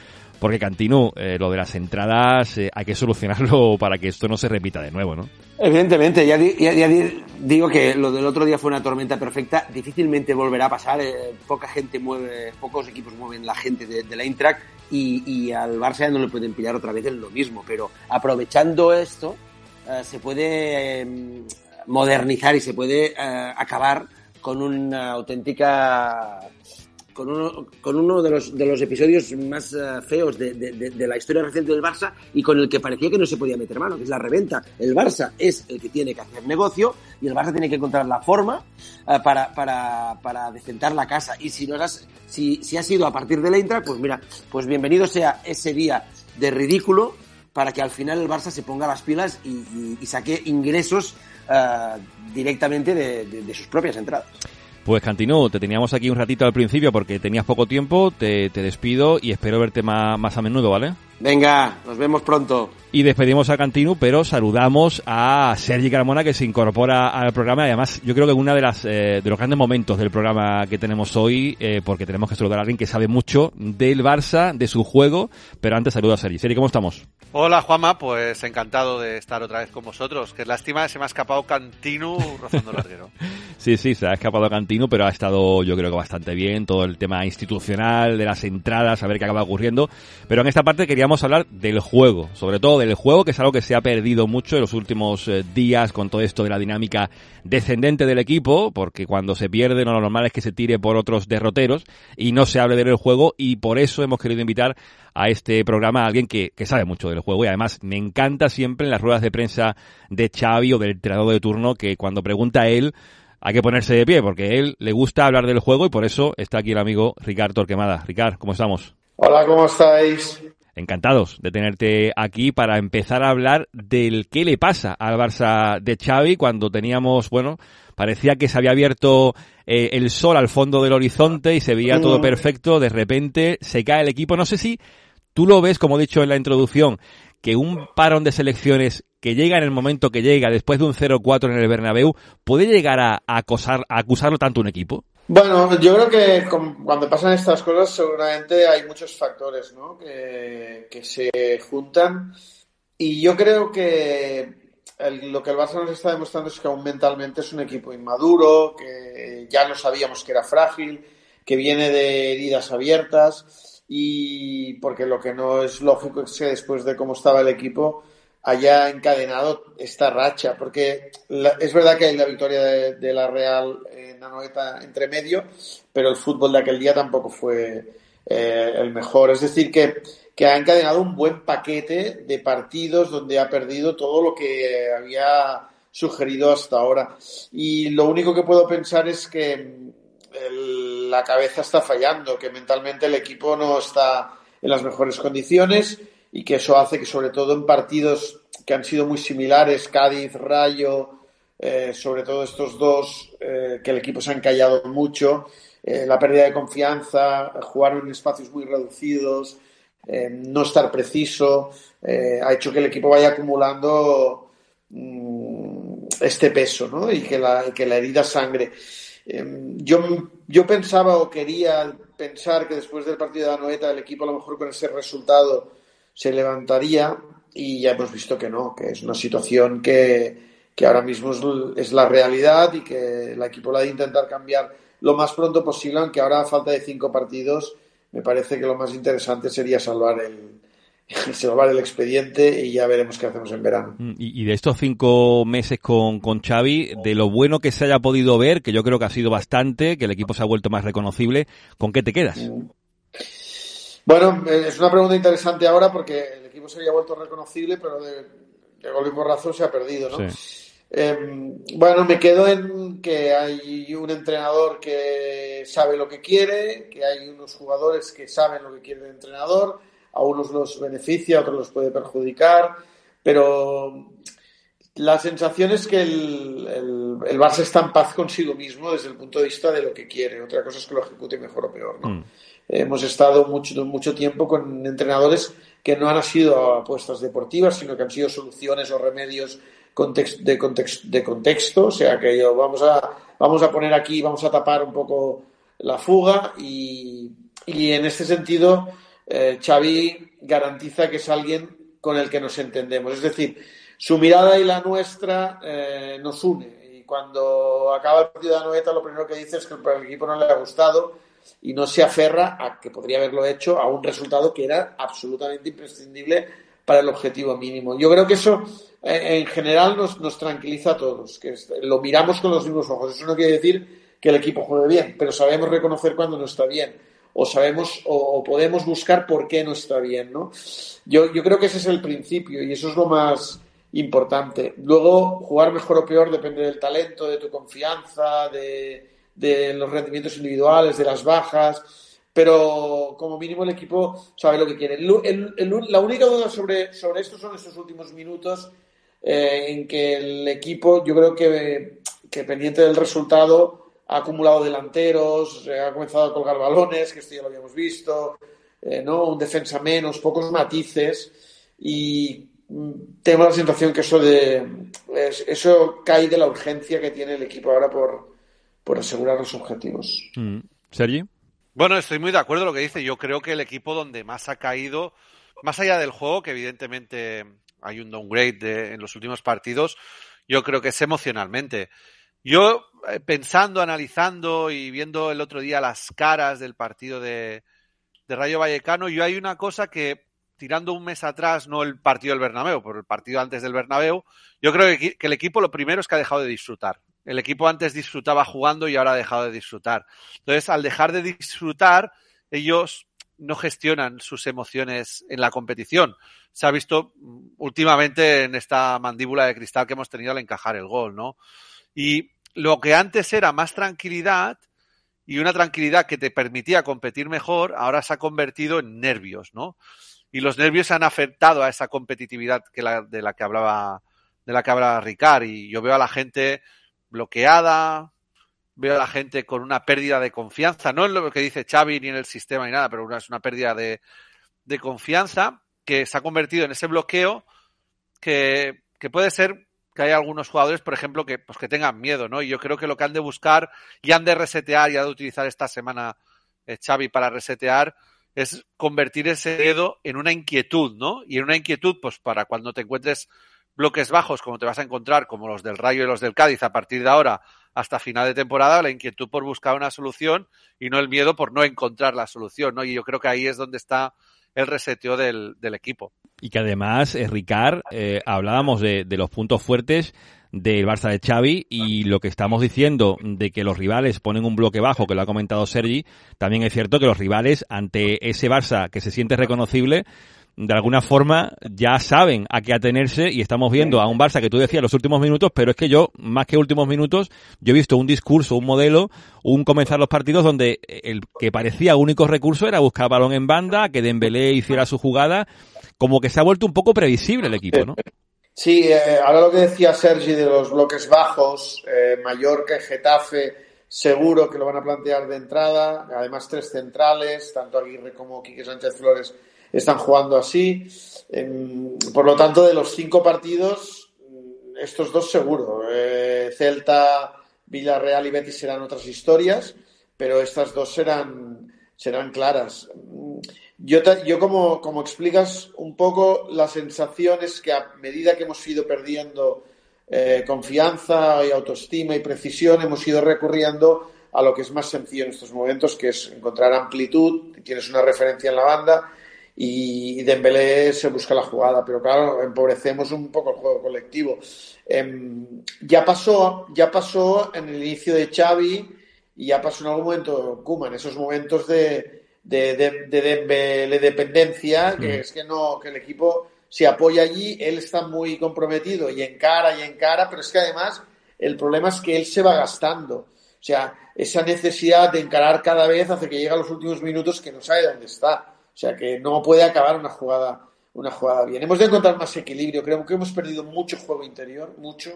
porque Cantino, eh, lo de las entradas eh, hay que solucionarlo <laughs> para que esto no se repita de nuevo, ¿no? Evidentemente, ya, digo que lo del otro día fue una tormenta perfecta, difícilmente volverá a pasar, eh, poca gente mueve, pocos equipos mueven la gente de, la Intrac y, y, al Barça no le pueden pillar otra vez en lo mismo, pero aprovechando esto se puede modernizar y se puede acabar con una auténtica con uno, con uno de, los, de los episodios más eh, feos de, de, la historia reciente del Barça y con el que parecía que no se podía meter mano, que es la reventa. El Barça es el que tiene que hacer negocio y el Barça tiene que encontrar la forma eh, para, para, para decentar la casa. Y si, nos has, si, si ha sido a partir de la Intra, pues mira, pues bienvenido sea ese día de ridículo para que al final el Barça se ponga las pilas y, y, saque ingresos uh, directamente de sus propias entradas. Pues Cantino, te teníamos aquí un ratito al principio porque tenías poco tiempo, te, te despido y espero verte más, más a menudo, ¿vale? Venga, nos vemos pronto. Y despedimos a Cantino, pero saludamos a Sergi Carmona que se incorpora al programa y además yo creo que uno de las eh, de los grandes momentos del programa que tenemos hoy, eh, porque tenemos que saludar a alguien que sabe mucho del Barça, de su juego, pero antes saludo a Sergi. Sergi, ¿cómo estamos? Hola Juanma, pues encantado de estar otra vez con vosotros. Qué lástima, se me ha escapado Cantino rozando el larguero. <laughs> sí, sí, se ha escapado Cantino, pero ha estado yo creo que bastante bien, todo el tema institucional, de las entradas, a ver qué acaba ocurriendo. Pero en esta parte queríamos hablar del juego, sobre todo del juego, que es algo que se ha perdido mucho en los últimos eh, días con todo esto de la dinámica descendente del equipo, porque cuando se pierde lo normal es que se tire por otros derroteros y no se hable del juego y por eso hemos querido invitar a este programa a alguien que, sabe mucho del juego y además me encanta siempre en las ruedas de prensa de Xavi o del entrenador de turno que cuando pregunta a él hay que ponerse de pie porque a él le gusta hablar del juego y por eso está aquí el amigo Ricardo Torquemada. Ricardo, ¿cómo estamos? Hola, ¿cómo estáis? Encantados de tenerte aquí para empezar a hablar del qué le pasa al Barça de Xavi cuando teníamos, bueno, parecía que se había abierto eh, el sol al fondo del horizonte y se veía todo perfecto, de repente se cae el equipo. No sé si tú lo ves, como he dicho en la introducción, que un parón de selecciones que llega en el momento que llega, después de un 0-4 en el Bernabéu, puede llegar a, acosar, a acusarlo tanto un equipo? Bueno, yo creo que cuando pasan estas cosas seguramente hay muchos factores ¿no? que, se juntan y yo creo que lo que el Barça nos está demostrando es que aún mentalmente es un equipo inmaduro, que ya lo sabíamos que era frágil, que viene de heridas abiertas y porque lo que no es lógico es que después de cómo estaba el equipo haya encadenado esta racha, porque es verdad que hay la victoria de, la Real en Anoeta entre medio, pero el fútbol de aquel día tampoco fue eh, el mejor. Es decir, que, que, ha encadenado un buen paquete de partidos donde ha perdido todo lo que había sugerido hasta ahora. Y lo único que puedo pensar es que la cabeza está fallando, que mentalmente el equipo no está en las mejores condiciones y que eso hace que sobre todo en partidos que han sido muy similares, Cádiz, Rayo, eh, sobre todo estos dos, eh, que el equipo se ha encallado mucho, eh, la pérdida de confianza, jugar en espacios muy reducidos, no estar preciso, ha hecho que el equipo vaya acumulando mm, este peso ¿no? y, que la, que la herida sangre. yo, yo pensaba o quería pensar que después del partido de Anoeta el equipo a lo mejor con ese resultado se levantaría y ya hemos visto que no, que es una situación que, que ahora mismo es, la realidad y que el equipo la de intentar cambiar lo más pronto posible, aunque ahora a falta de cinco partidos me parece que lo más interesante sería salvar el, <laughs> salvar el expediente y ya veremos qué hacemos en verano. Mm, y, de estos cinco meses con, con Xavi, de lo bueno que se haya podido ver, que yo creo que ha sido bastante, que el equipo se ha vuelto más reconocible, ¿con qué te quedas? Mm. Bueno, eh, es una pregunta interesante ahora porque el equipo se había vuelto reconocible, pero de, de gol y porrazo se ha perdido, ¿no? Em, bueno, me quedo en que hay un entrenador que sabe lo que quiere, que hay unos jugadores que saben lo que quiere el entrenador, a unos los beneficia, a otros los puede perjudicar, pero la sensación es que el, el, Barça está en paz consigo mismo desde el punto de vista de lo que quiere. Otra cosa es que lo ejecute mejor o peor, ¿no? Mm. Hemos estado mucho, mucho tiempo con entrenadores que no han sido apuestas deportivas, sino que han sido soluciones o remedios de, contexto, de contexto. O sea, que yo, vamos, a, vamos a poner aquí, vamos a tapar un poco la fuga y, y en este sentido eh, Xavi garantiza que es alguien con el que nos entendemos. Es decir, su mirada y la nuestra eh, nos une. Y cuando acaba el partido de Anoeta, lo primero que dice es que el equipo no le ha gustado y no se aferra a que podría haberlo hecho a un resultado que era absolutamente imprescindible para el objetivo mínimo. Yo creo que eso eh, en general nos, nos tranquiliza a todos, que lo miramos con los mismos ojos. Eso no quiere decir que el equipo juegue bien, pero sabemos reconocer cuando no está bien o sabemos o, podemos buscar por qué no está bien, ¿no? Yo, yo creo que ese es el principio y eso es lo más importante. Luego, jugar mejor o peor depende del talento, de tu confianza, de, de los rendimientos individuales, de las bajas, pero como mínimo el equipo sabe lo que quiere. la única duda sobre, sobre esto son estos últimos minutos eh, en que el equipo, yo creo que, que, pendiente del resultado, ha acumulado delanteros, ha comenzado a colgar balones, que esto ya lo habíamos visto, eh, ¿no? un defensa menos, pocos matices y mm, tengo la sensación que eso de eso cae de la urgencia que tiene el equipo ahora por, por asegurar los objetivos. Mm. ¿Sergi? Bueno, estoy muy de acuerdo con lo que dice. Yo creo que el equipo donde más ha caído, más allá del juego, que evidentemente hay un downgrade en los últimos partidos, yo creo que es emocionalmente. Yo, eh, pensando, analizando y viendo el otro día las caras del partido de, de Rayo Vallecano, yo hay una cosa que, tirando un mes atrás, no el partido del Bernabéu, pero el partido antes del Bernabéu, yo creo que, que el equipo lo primero es que ha dejado de disfrutar. El equipo antes disfrutaba jugando y ahora ha dejado de disfrutar. Entonces, al dejar de disfrutar, ellos no gestionan sus emociones en la competición. Se ha visto últimamente en esta mandíbula de cristal que hemos tenido al encajar el gol, ¿no? Y lo que antes era más tranquilidad y una tranquilidad que te permitía competir mejor, ahora se ha convertido en nervios, ¿no? Y los nervios han afectado a esa competitividad de la que hablaba de la que hablaba Ricard y yo veo a la gente bloqueada, veo a la gente con una pérdida de confianza, no en lo que dice Xavi ni en el sistema ni nada, pero es una pérdida de, de confianza que se ha convertido en ese bloqueo que, que puede ser que hay algunos jugadores, por ejemplo, que, pues, que tengan miedo, ¿no? Y yo creo que lo que han de buscar y han de resetear y han de utilizar esta semana eh, Xavi para resetear es convertir ese miedo en una inquietud, ¿no? Y en una inquietud, pues para cuando te encuentres bloques bajos como te vas a encontrar, como los del Rayo y los del Cádiz a partir de ahora hasta final de temporada, la inquietud por buscar una solución y no el miedo por no encontrar la solución, ¿no? Y yo creo que ahí es donde está el reseteo del, equipo. Y que además, eh, Ricard, eh, hablábamos de, de los puntos fuertes del Barça de Xavi y lo que estamos diciendo de que los rivales ponen un bloque bajo, que lo ha comentado Sergi, también es cierto que los rivales ante ese Barça que se siente reconocible, de alguna forma ya saben a qué atenerse y estamos viendo a un Barça que tú decías los últimos minutos, pero es que yo, más que últimos minutos, yo he visto un discurso, un modelo, un comenzar los partidos donde el que parecía único recurso era buscar balón en banda, que Dembélé hiciera su jugada, como que se ha vuelto un poco previsible el equipo, ¿no? Sí, eh, ahora lo que decía Sergi de los bloques bajos, eh, Mallorca y Getafe, seguro que lo van a plantear de entrada. Además, tres centrales, tanto Aguirre como Quique Sánchez Flores están jugando así. Em, por lo tanto, de los cinco partidos, estos dos seguro. Eh, Celta, Villarreal y Betis serán otras historias, pero estas dos serán, serán claras. Yo, yo como, como explicas un poco, la sensación es que a medida que hemos ido perdiendo eh, confianza y autoestima y precisión, hemos ido recurriendo a lo que es más sencillo en estos momentos, que es encontrar amplitud, tienes una referencia en la banda y Dembélé se busca la jugada, pero claro, empobrecemos un poco el juego colectivo. Em, ya pasó, ya pasó en el inicio de Xavi y ya pasó en algún momento Kuma, en esos momentos de, de, de, dependencia, que es que no, que el equipo se apoya allí, él está muy comprometido y encara y encara, pero es que además el problema es que él se va gastando. O sea, esa necesidad de encarar cada vez hace que llegue a los últimos minutos que no sabe dónde está. O sea, que no puede acabar una jugada, una jugada bien. Hemos de encontrar más equilibrio. Creo que hemos perdido mucho juego interior, mucho.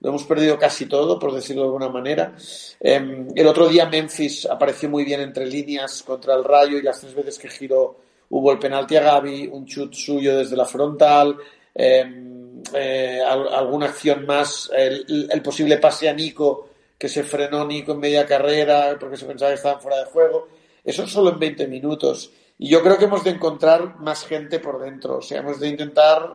Lo hemos perdido casi todo, por decirlo de alguna manera. Em, el otro día Memphis apareció muy bien entre líneas contra el Rayo y las tres veces que giró hubo el penalti a Gaby, un chut suyo desde la frontal, em, eh, alguna acción más, el, el, posible pase a Nico, que se frenó Nico en media carrera porque se pensaba que estaban fuera de juego. Eso solo en 20 minutos. Y yo creo que hemos de encontrar más gente por dentro. O sea, hemos de intentar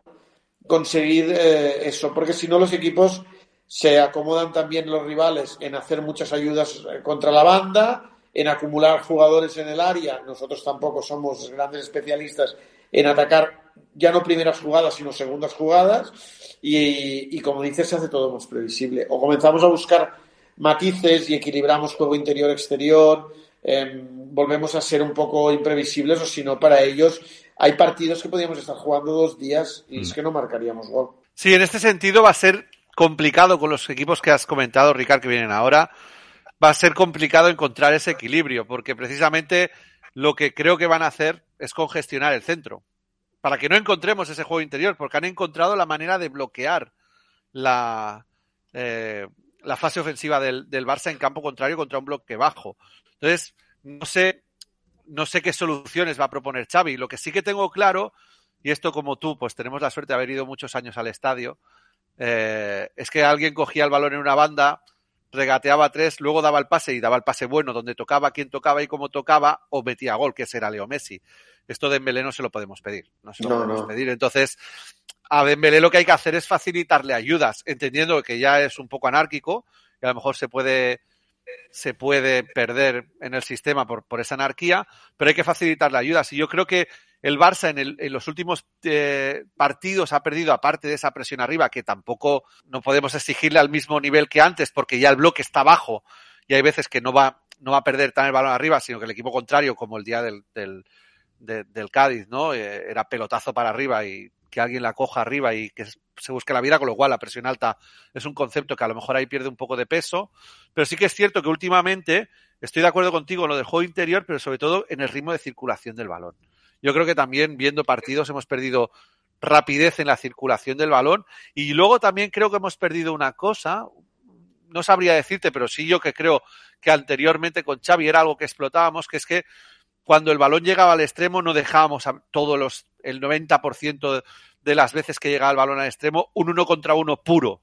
conseguir eh, eso, porque si no los equipos se acomodan también los rivales en hacer muchas ayudas eh, contra la banda, en acumular jugadores en el área. Nosotros tampoco somos grandes especialistas en atacar ya no primeras jugadas, sino segundas jugadas. Y, como dices, se hace todo más previsible. O comenzamos a buscar matices y equilibramos juego interior-exterior. Eh, volvemos a ser un poco imprevisibles, o si no, para ellos hay partidos que podríamos estar jugando dos días y es mm. que no marcaríamos gol. Sí, en este sentido va a ser complicado con los equipos que has comentado, Ricard, que vienen ahora. Va a ser complicado encontrar ese equilibrio, porque precisamente lo que creo que van a hacer es congestionar el centro, para que no encontremos ese juego interior, porque han encontrado la manera de bloquear la, eh, la fase ofensiva del, del, Barça en campo contrario contra un bloque bajo. Entonces, no sé, no sé qué soluciones va a proponer Xavi. Lo que sí que tengo claro, y esto como tú, pues tenemos la suerte de haber ido muchos años al estadio, eh, es que alguien cogía el balón en una banda, regateaba tres, luego daba el pase y daba el pase bueno, donde tocaba, quién tocaba y cómo tocaba, o metía gol, que ese era Leo Messi. Esto de Dembélé no se lo podemos pedir, no se lo podemos pedir. Entonces, a Dembélé lo que hay que hacer es facilitarle ayudas, entendiendo que ya es un poco anárquico, y a lo mejor se puede se puede perder en el sistema por, por esa anarquía, pero hay que facilitarle ayudas. Y yo creo que el Barça en, el, en los últimos eh, partidos ha perdido, aparte de esa presión arriba, que tampoco no podemos exigirle al mismo nivel que antes, porque ya el bloque está bajo y hay veces que no va, no va a perder tan el balón arriba, sino que el equipo contrario, como el día del, del, del Cádiz, ¿no? Eh, era pelotazo para arriba y que alguien la coja arriba y que se busque la vida, con lo cual la presión alta es un concepto que a lo mejor ahí pierde un poco de peso, pero sí que es cierto que últimamente estoy de acuerdo contigo en lo del juego interior, pero sobre todo en el ritmo de circulación del balón. Yo creo que también viendo partidos hemos perdido rapidez en la circulación del balón y luego también creo que hemos perdido una cosa, no sabría decirte, pero sí yo que creo que anteriormente con Xavi era algo que explotábamos, que es que cuando el balón llegaba al extremo no dejábamos a todos los, el 90% de las veces que llegaba el balón al extremo un uno contra uno puro.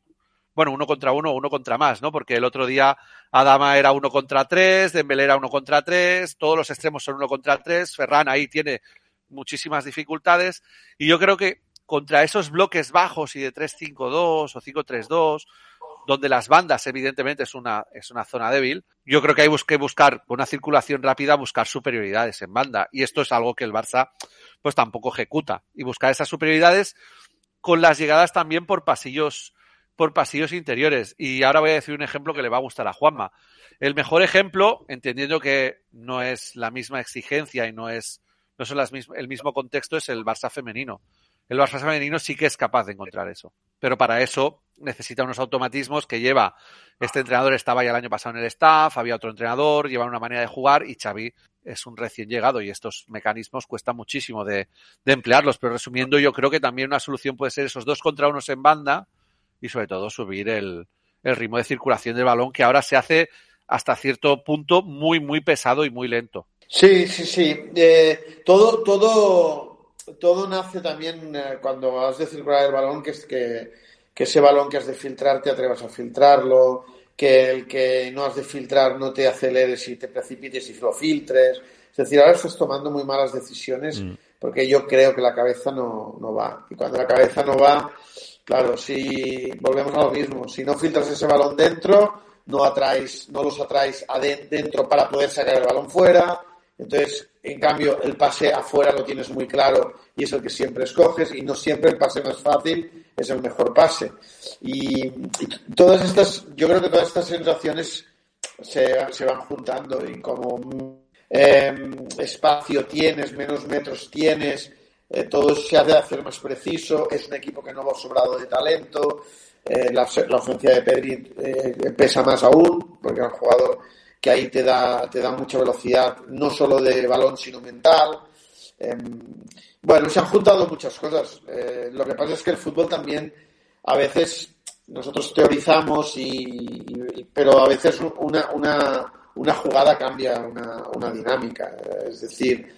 Bueno, uno contra uno uno contra más, ¿no? Porque el otro día Adama era uno contra tres, Dembélé era uno contra tres, todos los extremos son uno contra tres, Ferran ahí tiene muchísimas dificultades y yo creo que contra esos bloques bajos y de 3-5-2 o 5-3-2 donde las bandas evidentemente es una, es una zona débil, yo creo que hay que buscar una circulación rápida, buscar superioridades en banda. Y esto es algo que el Barça pues tampoco ejecuta. Y buscar esas superioridades con las llegadas también por pasillos, por pasillos interiores. Y ahora voy a decir un ejemplo que le va a gustar a Juanma. El mejor ejemplo, entendiendo que no es la misma exigencia y no es, no son las el mismo contexto, es el Barça femenino. El Barça femenino sí que es capaz de encontrar eso. Pero para eso necesita unos automatismos que lleva. Este entrenador estaba ya el año pasado en el staff, había otro entrenador, lleva una manera de jugar y Xavi es un recién llegado y estos mecanismos cuesta muchísimo de, de emplearlos. Pero resumiendo, yo creo que también una solución puede ser esos dos contra unos en banda y sobre todo subir el, el ritmo de circulación del balón que ahora se hace hasta cierto punto muy, muy pesado y muy lento. Sí, sí, sí. Eh, todo, todo, todo nace también eh, cuando has de circular el balón, que es que, que, ese balón que has de filtrar te atrevas a filtrarlo, que el que no has de filtrar no te aceleres y te precipites y lo filtres. Es decir, ahora estás tomando muy malas decisiones mm. porque yo creo que la cabeza no, no va. Y cuando la cabeza no va, claro, si volvemos a lo mismo, si no filtras ese balón dentro, no atraes, no los atraes adentro para poder sacar el balón fuera. Entonces, en cambio, el pase afuera lo tienes muy claro y es el que siempre escoges y no siempre el pase más fácil es el mejor pase. Y, todas estas, yo creo que todas estas sensaciones se, se van juntando y como em, espacio tienes, menos metros tienes, eh, todo se hace hacer más preciso, es un equipo que no va sobrado de talento, eh, la, la, ausencia de Pedri eh, pesa más aún, porque es un jugador que ahí te da, te da mucha velocidad, no solo de balón, sino mental. Bueno, se han juntado muchas cosas. Eh, lo que pasa es que el fútbol también, a veces, nosotros teorizamos, y, pero a veces una, una, una jugada cambia una, una dinámica. Es decir,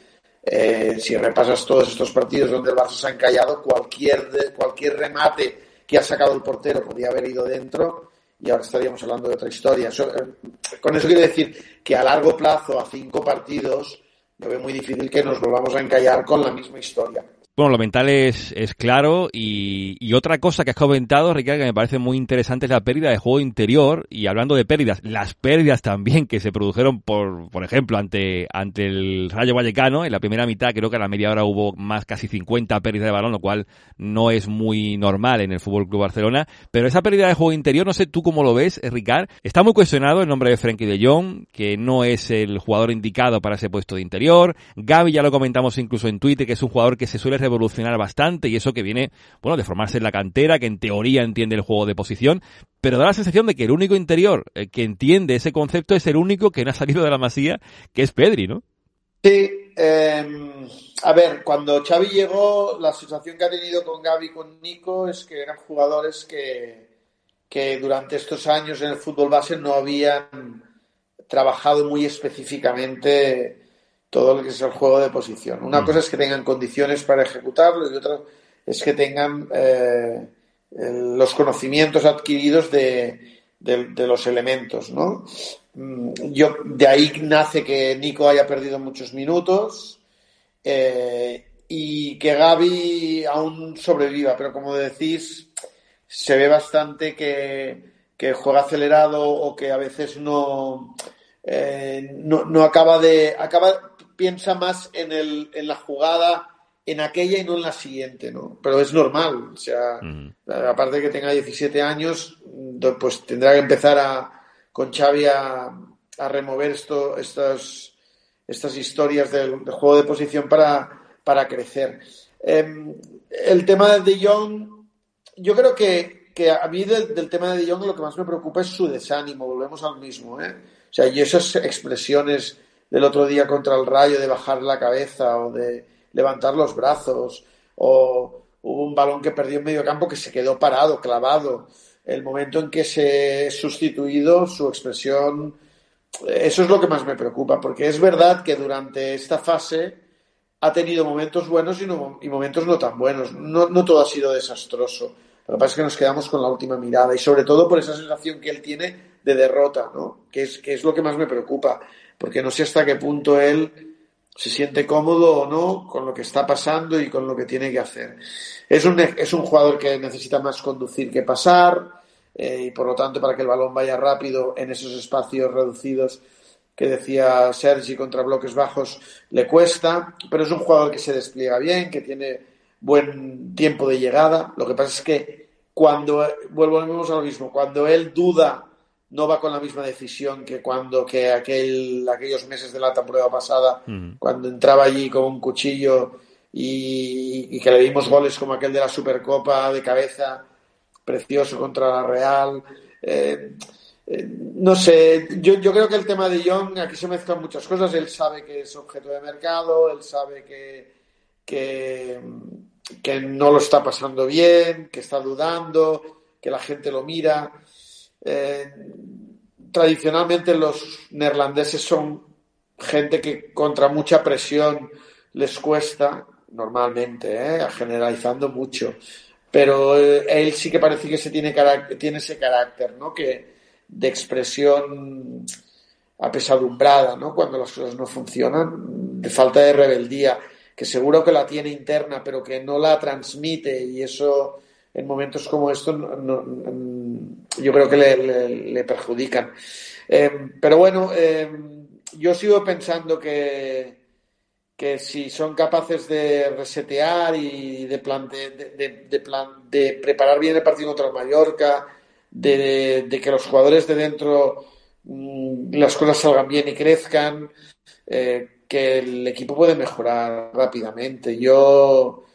si repasas todos estos partidos donde el Barça se ha encallado, cualquier, cualquier remate que ha sacado el portero podía haber ido dentro y ahora estaríamos hablando de otra historia. Eh, con eso quiero decir que a largo plazo, a cinco partidos, lo veo muy difícil que nos volvamos a encallar con la misma historia. Bueno, lo mental es, es claro y, otra cosa que has comentado, Ricardo, que me parece muy interesante es la pérdida de juego interior. Y hablando de pérdidas, las pérdidas también que se produjeron por, por ejemplo, ante, ante el Rayo Vallecano, en la primera mitad creo que a la media hora hubo más casi 50 pérdidas de balón, lo cual no es muy normal en el Fútbol Club Barcelona, pero esa pérdida de juego interior, no sé tú cómo lo ves, Ricard, está muy cuestionado el nombre de Frenkie de Jong, que no es el jugador indicado para ese puesto de interior, Gaby ya lo comentamos incluso en Twitter, que es un jugador que se suele evolucionar bastante y eso que viene, bueno, de formarse en la cantera, que en teoría entiende el juego de posición, pero da la sensación de que el único interior eh, que entiende ese concepto es el único que no ha salido de la masía, que es Pedri, ¿no? Sí, eh, a ver, cuando Xavi llegó, la situación que ha tenido con Gaby y con Nico es que eran jugadores que, que durante estos años en el fútbol base no habían trabajado muy específicamente todo lo que es el juego de posición. Una mm. cosa es que tengan condiciones para ejecutarlo y otra es que tengan eh, los conocimientos adquiridos de, de, los elementos, ¿no? Mm, yo, de ahí nace que Nico haya perdido muchos minutos eh, y que Gaby aún sobreviva, pero como decís, se ve bastante que, que juega acelerado o que a veces no, eh, no, no, acaba de acaba piensa más en, el, en la jugada, en aquella y no en la siguiente, ¿no? Pero es normal, o sea, aparte de que tenga 17 años, pues tendrá que empezar a, con Xavi a, a remover esto, estas, estas historias del, juego de posición para, para crecer. Em, el tema de De Jong, yo creo que, que a mí del, del, tema de De Jong lo que más me preocupa es su desánimo, volvemos al mismo, ¿eh? O sea, y esas expresiones del otro día contra el Rayo de bajar la cabeza o de levantar los brazos o hubo un balón que perdió en medio campo que se quedó parado, clavado. El momento en que se ha sustituido su expresión, eso es lo que más me preocupa, porque es verdad que durante esta fase ha tenido momentos buenos y, y momentos no tan buenos. No, no, todo ha sido desastroso. Lo que pasa es que nos quedamos con la última mirada y sobre todo por esa sensación que él tiene de derrota, ¿no? que, es, que es lo que más me preocupa porque no sé hasta qué punto él se siente cómodo o no con lo que está pasando y con lo que tiene que hacer. Es un, es un jugador que necesita más conducir que pasar, eh, y por lo tanto para que el balón vaya rápido en esos espacios reducidos que decía Sergi contra bloques bajos le cuesta, pero es un jugador que se despliega bien, que tiene buen tiempo de llegada. Lo que pasa es que cuando, volvemos a lo mismo, cuando él duda, no va con la misma decisión que cuando que aquel, aquellos meses de la temporada pasada, cuando entraba allí con un cuchillo y, que le dimos goles como aquel de la Supercopa de cabeza, precioso contra la Real. Eh, eh, no sé, yo, yo, creo que el tema de Young, aquí se mezclan muchas cosas. Él sabe que es objeto de mercado, él sabe que, que, no lo está pasando bien, que está dudando, que la gente lo mira. Eh, tradicionalmente los neerlandeses son gente que contra mucha presión les cuesta, normalmente, ¿eh? generalizando mucho. Pero él sí que parece que se tiene, tiene ese carácter, ¿no? Que, de expresión apesadumbrada, ¿no? Cuando las cosas no funcionan, de falta de rebeldía, que seguro que la tiene interna, pero que no la transmite y eso en momentos como estos yo creo que le, perjudican. Eh, pero bueno, eh, yo sigo pensando que, que si son capaces de resetear y de, de, de, plan, de preparar bien el partido contra Mallorca, de, que los jugadores de dentro mm, las cosas salgan bien y crezcan, eh, que el equipo puede mejorar rápidamente. Yo,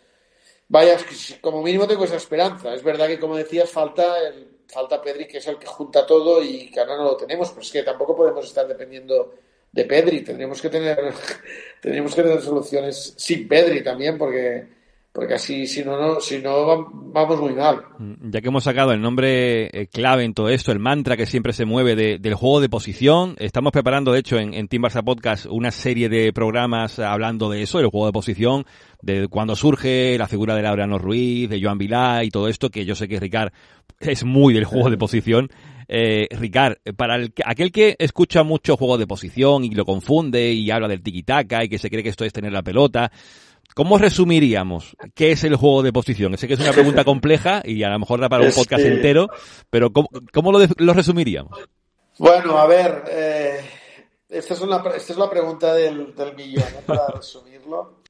vaya, como mínimo tengo esa esperanza. Es verdad que, como decías, falta el, falta Pedri, que es el que junta todo y que ahora no lo tenemos, pero es que tampoco podemos estar dependiendo de Pedri. Tendríamos que tener, <laughs> tendríamos que tener soluciones sin Pedri también, porque porque así, si no, no, si no, vamos muy mal. Mm, ya que hemos sacado el nombre eh, clave en todo esto, el mantra que siempre se mueve del juego de posición, estamos preparando, de hecho, en, en Team Barça Podcast una serie de programas hablando de eso, del juego de posición, de cuando surge la figura de Laureano Ruiz, de Joan Vilá y todo esto, que yo sé que Ricard es muy del juego de posición. Eh, Ricard, para el, aquel que escucha mucho juego de posición y lo confunde y habla del tiki-taka y que se cree que esto es tener la pelota, ¿Cómo resumiríamos qué es el juego de posición? Sé que es una pregunta <laughs> compleja y a lo mejor da para un podcast entero, pero ¿cómo, lo, resumiríamos? Bueno, a ver, eh, esta, es esta es la pregunta del, millón, ¿eh? para <laughs> resumirlo.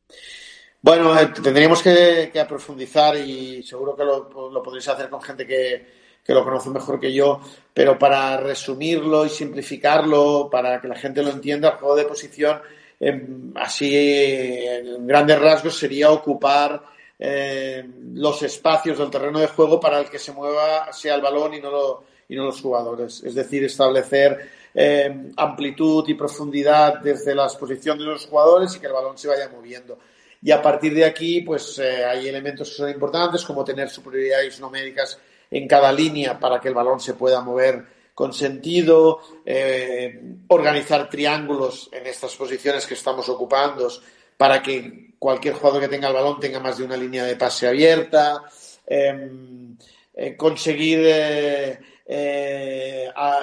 Bueno, eh, tendríamos que, que, aprofundizar y seguro que lo, podréis hacer con gente que, que lo conoce mejor que yo, pero para resumirlo y simplificarlo, para que la gente lo entienda, el juego de posición así, en grandes rasgos, sería ocupar eh, los espacios del terreno de juego para el que se mueva sea el balón y no, y no los jugadores. Es decir, establecer eh, amplitud y profundidad desde la exposición de los jugadores y que el balón se vaya moviendo. Y a partir de aquí, pues eh, hay elementos que son importantes, como tener superioridades numéricas en cada línea para que el balón se pueda mover con sentido, eh, organizar triángulos en estas posiciones que estamos ocupando para que cualquier jugador que tenga el balón tenga más de una línea de pase abierta, em, eh, conseguir eh,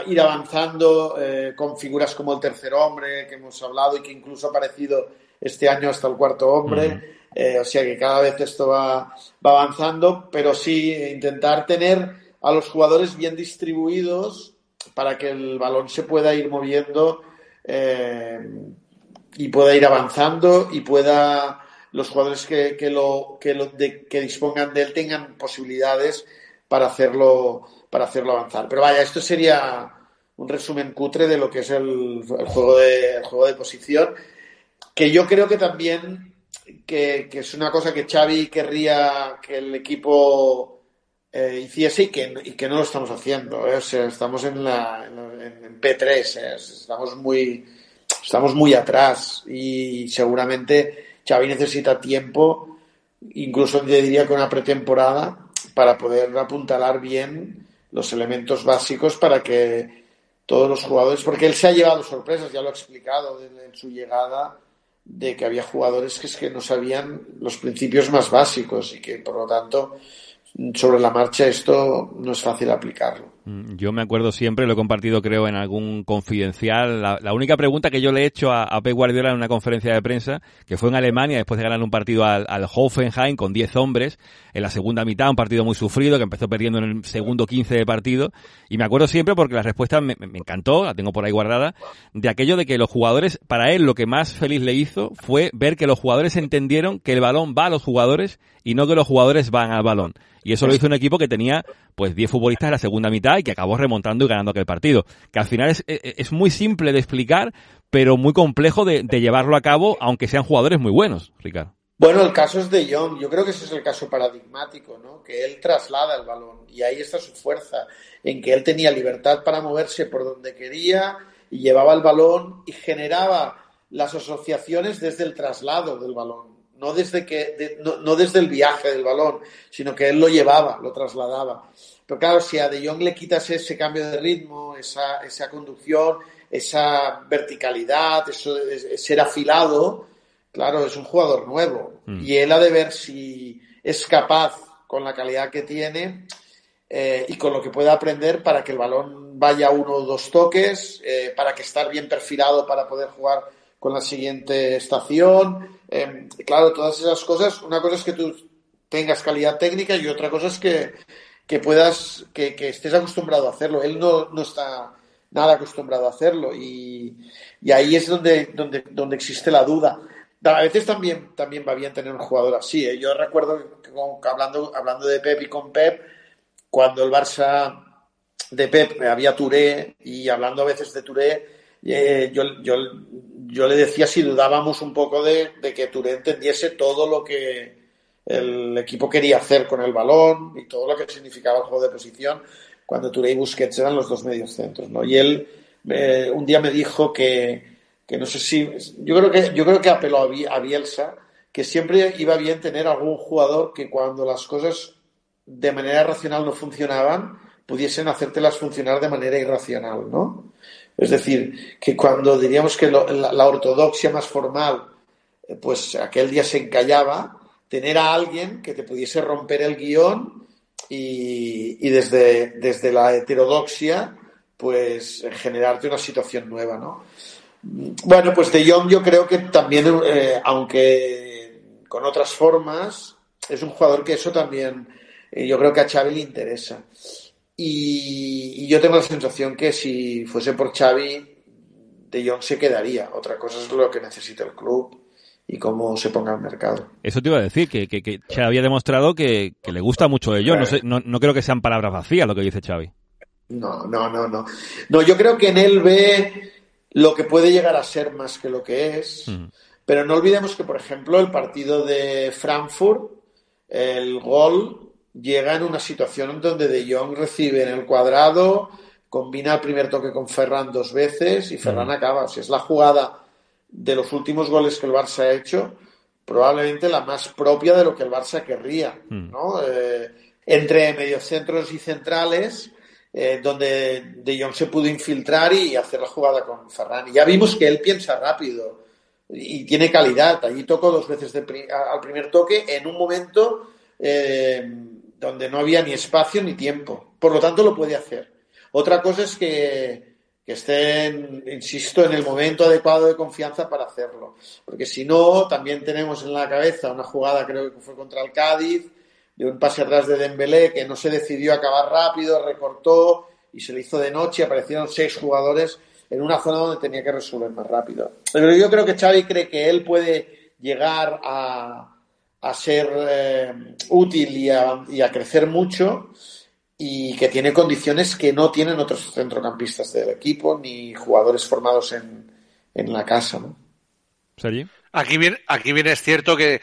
ir avanzando con figuras como el tercer hombre que hemos hablado y que incluso ha aparecido este año hasta el cuarto hombre. o sea que cada vez esto va, va avanzando, pero sí intentar tener a los jugadores bien distribuidos para que el balón se pueda ir moviendo eh, y pueda ir avanzando y pueda los jugadores que, que lo, que, lo que dispongan de él tengan posibilidades para hacerlo para hacerlo avanzar. Pero vaya, esto sería un resumen cutre de lo que es el, juego de juego de posición, que yo creo que también que, que es una cosa que Xavi querría que el equipo eh, hiciese y que, y que no lo estamos haciendo. ¿eh? estamos en, la, en, P3, ¿eh? estamos, muy, estamos muy atrás y seguramente Xavi necesita tiempo, incluso yo diría que una pretemporada, para poder apuntalar bien los elementos básicos para que todos los jugadores, porque él se ha llevado sorpresas, ya lo ha explicado en su llegada, de que había jugadores que es que no sabían los principios más básicos y que por lo tanto sobre la marcha esto no es fácil aplicarlo. Mm, yo me acuerdo siempre, lo he compartido creo en algún confidencial, la, única pregunta que yo le he hecho a, a Pep Guardiola en una conferencia de prensa, que fue en Alemania después de ganar un partido al, Hoffenheim con 10 hombres, en la segunda mitad, un partido muy sufrido que empezó perdiendo en el segundo 15 de partido, y me acuerdo siempre porque la respuesta me encantó, la tengo por ahí guardada, de aquello de que los jugadores, para él lo que más feliz le hizo fue ver que los jugadores entendieron que el balón va a los jugadores y no que los jugadores van al balón. Y eso lo hizo un equipo que tenía pues 10 futbolistas en la segunda mitad y que acabó remontando y ganando aquel partido. Que al final es, es muy simple de explicar, pero muy complejo de, de llevarlo a cabo, aunque sean jugadores muy buenos, Ricardo. Bueno, el caso es de Young. Yo creo que ese es el caso paradigmático, ¿no? Que él traslada el balón y ahí está su fuerza, en que él tenía libertad para moverse por donde quería y llevaba el balón y generaba las asociaciones desde el traslado del balón no desde, que, no, desde el viaje del balón, sino que él lo llevaba, lo trasladaba. Pero claro, si a De Jong le quitas ese cambio de ritmo, esa, esa conducción, esa verticalidad, eso, ser afilado, claro, es un jugador nuevo. Mm. Y él ha de ver si es capaz, con la calidad que tiene eh, y con lo que puede aprender, para que el balón vaya uno o dos toques, eh, para que estar bien perfilado para poder jugar con la siguiente estación. Em, claro, todas esas cosas, una cosa es que tú tengas calidad técnica y otra cosa es que, que puedas, que, estés acostumbrado a hacerlo. Él no, no está nada acostumbrado a hacerlo y, y, ahí es donde, donde, donde existe la duda. A veces también, también va bien tener un jugador así. ¿eh? Yo recuerdo que hablando, hablando de Pep y con Pep, cuando el Barça de Pep había Touré y hablando a veces de Touré, eh, yo, yo, yo le decía si dudábamos un poco de, que Touré entendiese todo lo que el equipo quería hacer con el balón y todo lo que significaba el juego de posición cuando Touré y Busquets eran los dos medios centros, ¿no? Y él eh, un día me dijo que, que, no sé si, yo creo que, yo creo que apeló a Bielsa, que siempre iba bien tener algún jugador que cuando las cosas de manera racional no funcionaban, pudiesen hacértelas funcionar de manera irracional, ¿no? Es decir, que cuando diríamos que la, ortodoxia más formal, eh, pues aquel día se encallaba, tener a alguien que te pudiese romper el guion y, desde, desde la heterodoxia, pues generarte una situación nueva, ¿no? Bueno, pues De Jong yo creo que también, eh, aunque con otras formas, es un jugador que eso también, eh, yo creo que a Xavi le interesa. Y, yo tengo la sensación que si fuese por Xavi, De Jong se quedaría. Otra cosa es lo que necesita el club y cómo se ponga el mercado. Eso te iba a decir, que, que, Xavi ha demostrado que, le gusta mucho De Jong. No, no, creo que sean palabras vacías lo que dice Xavi. No, no, no, no. No, yo creo que en él ve lo que puede llegar a ser más que lo que es. Pero no olvidemos que, por ejemplo, el partido de Frankfurt, el gol llega en una situación donde De Jong recibe en el cuadrado, combina el primer toque con Ferran dos veces y Ferran mm. acaba. O sea, es la jugada de los últimos goles que el Barça ha hecho, probablemente la más propia de lo que el Barça querría, mm. ¿no? Eh, entre mediocentros y centrales, eh, donde De Jong se pudo infiltrar y hacer la jugada con Ferran. Y ya vimos que él piensa rápido y tiene calidad. Allí tocó dos veces al primer toque en un momento eh, donde no había ni espacio ni tiempo. Por lo tanto, lo puede hacer. Otra cosa es que, que estén, insisto, en el momento adecuado de confianza para hacerlo. Porque si no, también tenemos en la cabeza una jugada, creo que fue contra el Cádiz, de un pase atrás de Dembélé que no se decidió acabar rápido, recortó y se le hizo de noche. Aparecieron seis jugadores en una zona donde tenía que resolver más rápido. Pero yo creo que Xavi cree que él puede llegar a, a ser eh, útil y a, crecer mucho y que tiene condiciones que no tienen otros centrocampistas del equipo ni jugadores formados en, en la casa. ¿no? Aquí bien, aquí bien es cierto que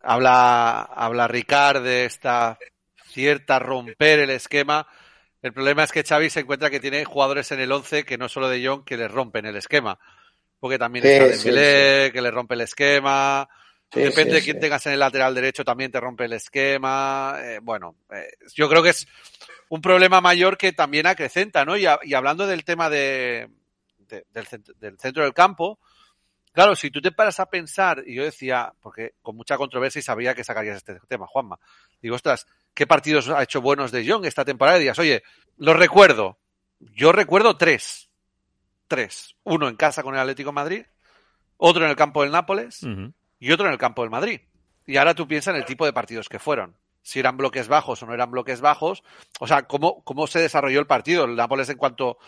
habla, habla Ricard de esta cierta romper el esquema. El problema es que Xavi se encuentra que tiene jugadores en el 11 que no solo de John que le rompen el esquema. Porque también está Dembélé, que le rompe el esquema. Depende de quién tengas en el lateral derecho, también te rompe el esquema. Eh, bueno, eh, yo creo que es un problema mayor que también acrecenta, ¿no? Y, hablando del tema de, del, centro del campo, claro, si tú te paras a pensar, y yo decía, porque con mucha controversia y sabía que sacarías este tema, Juanma, digo, ostras, qué partidos ha hecho buenos de Jong esta temporada y digas, oye, lo recuerdo. Yo recuerdo tres. Tres. Uno en casa con el Atlético de Madrid, otro en el campo del Nápoles. Y otro en el campo del Madrid. Y ahora tú piensas en el tipo de partidos que fueron. Si eran bloques bajos o no eran bloques bajos. O sea, cómo, cómo se desarrolló el partido. El Nápoles, en cuanto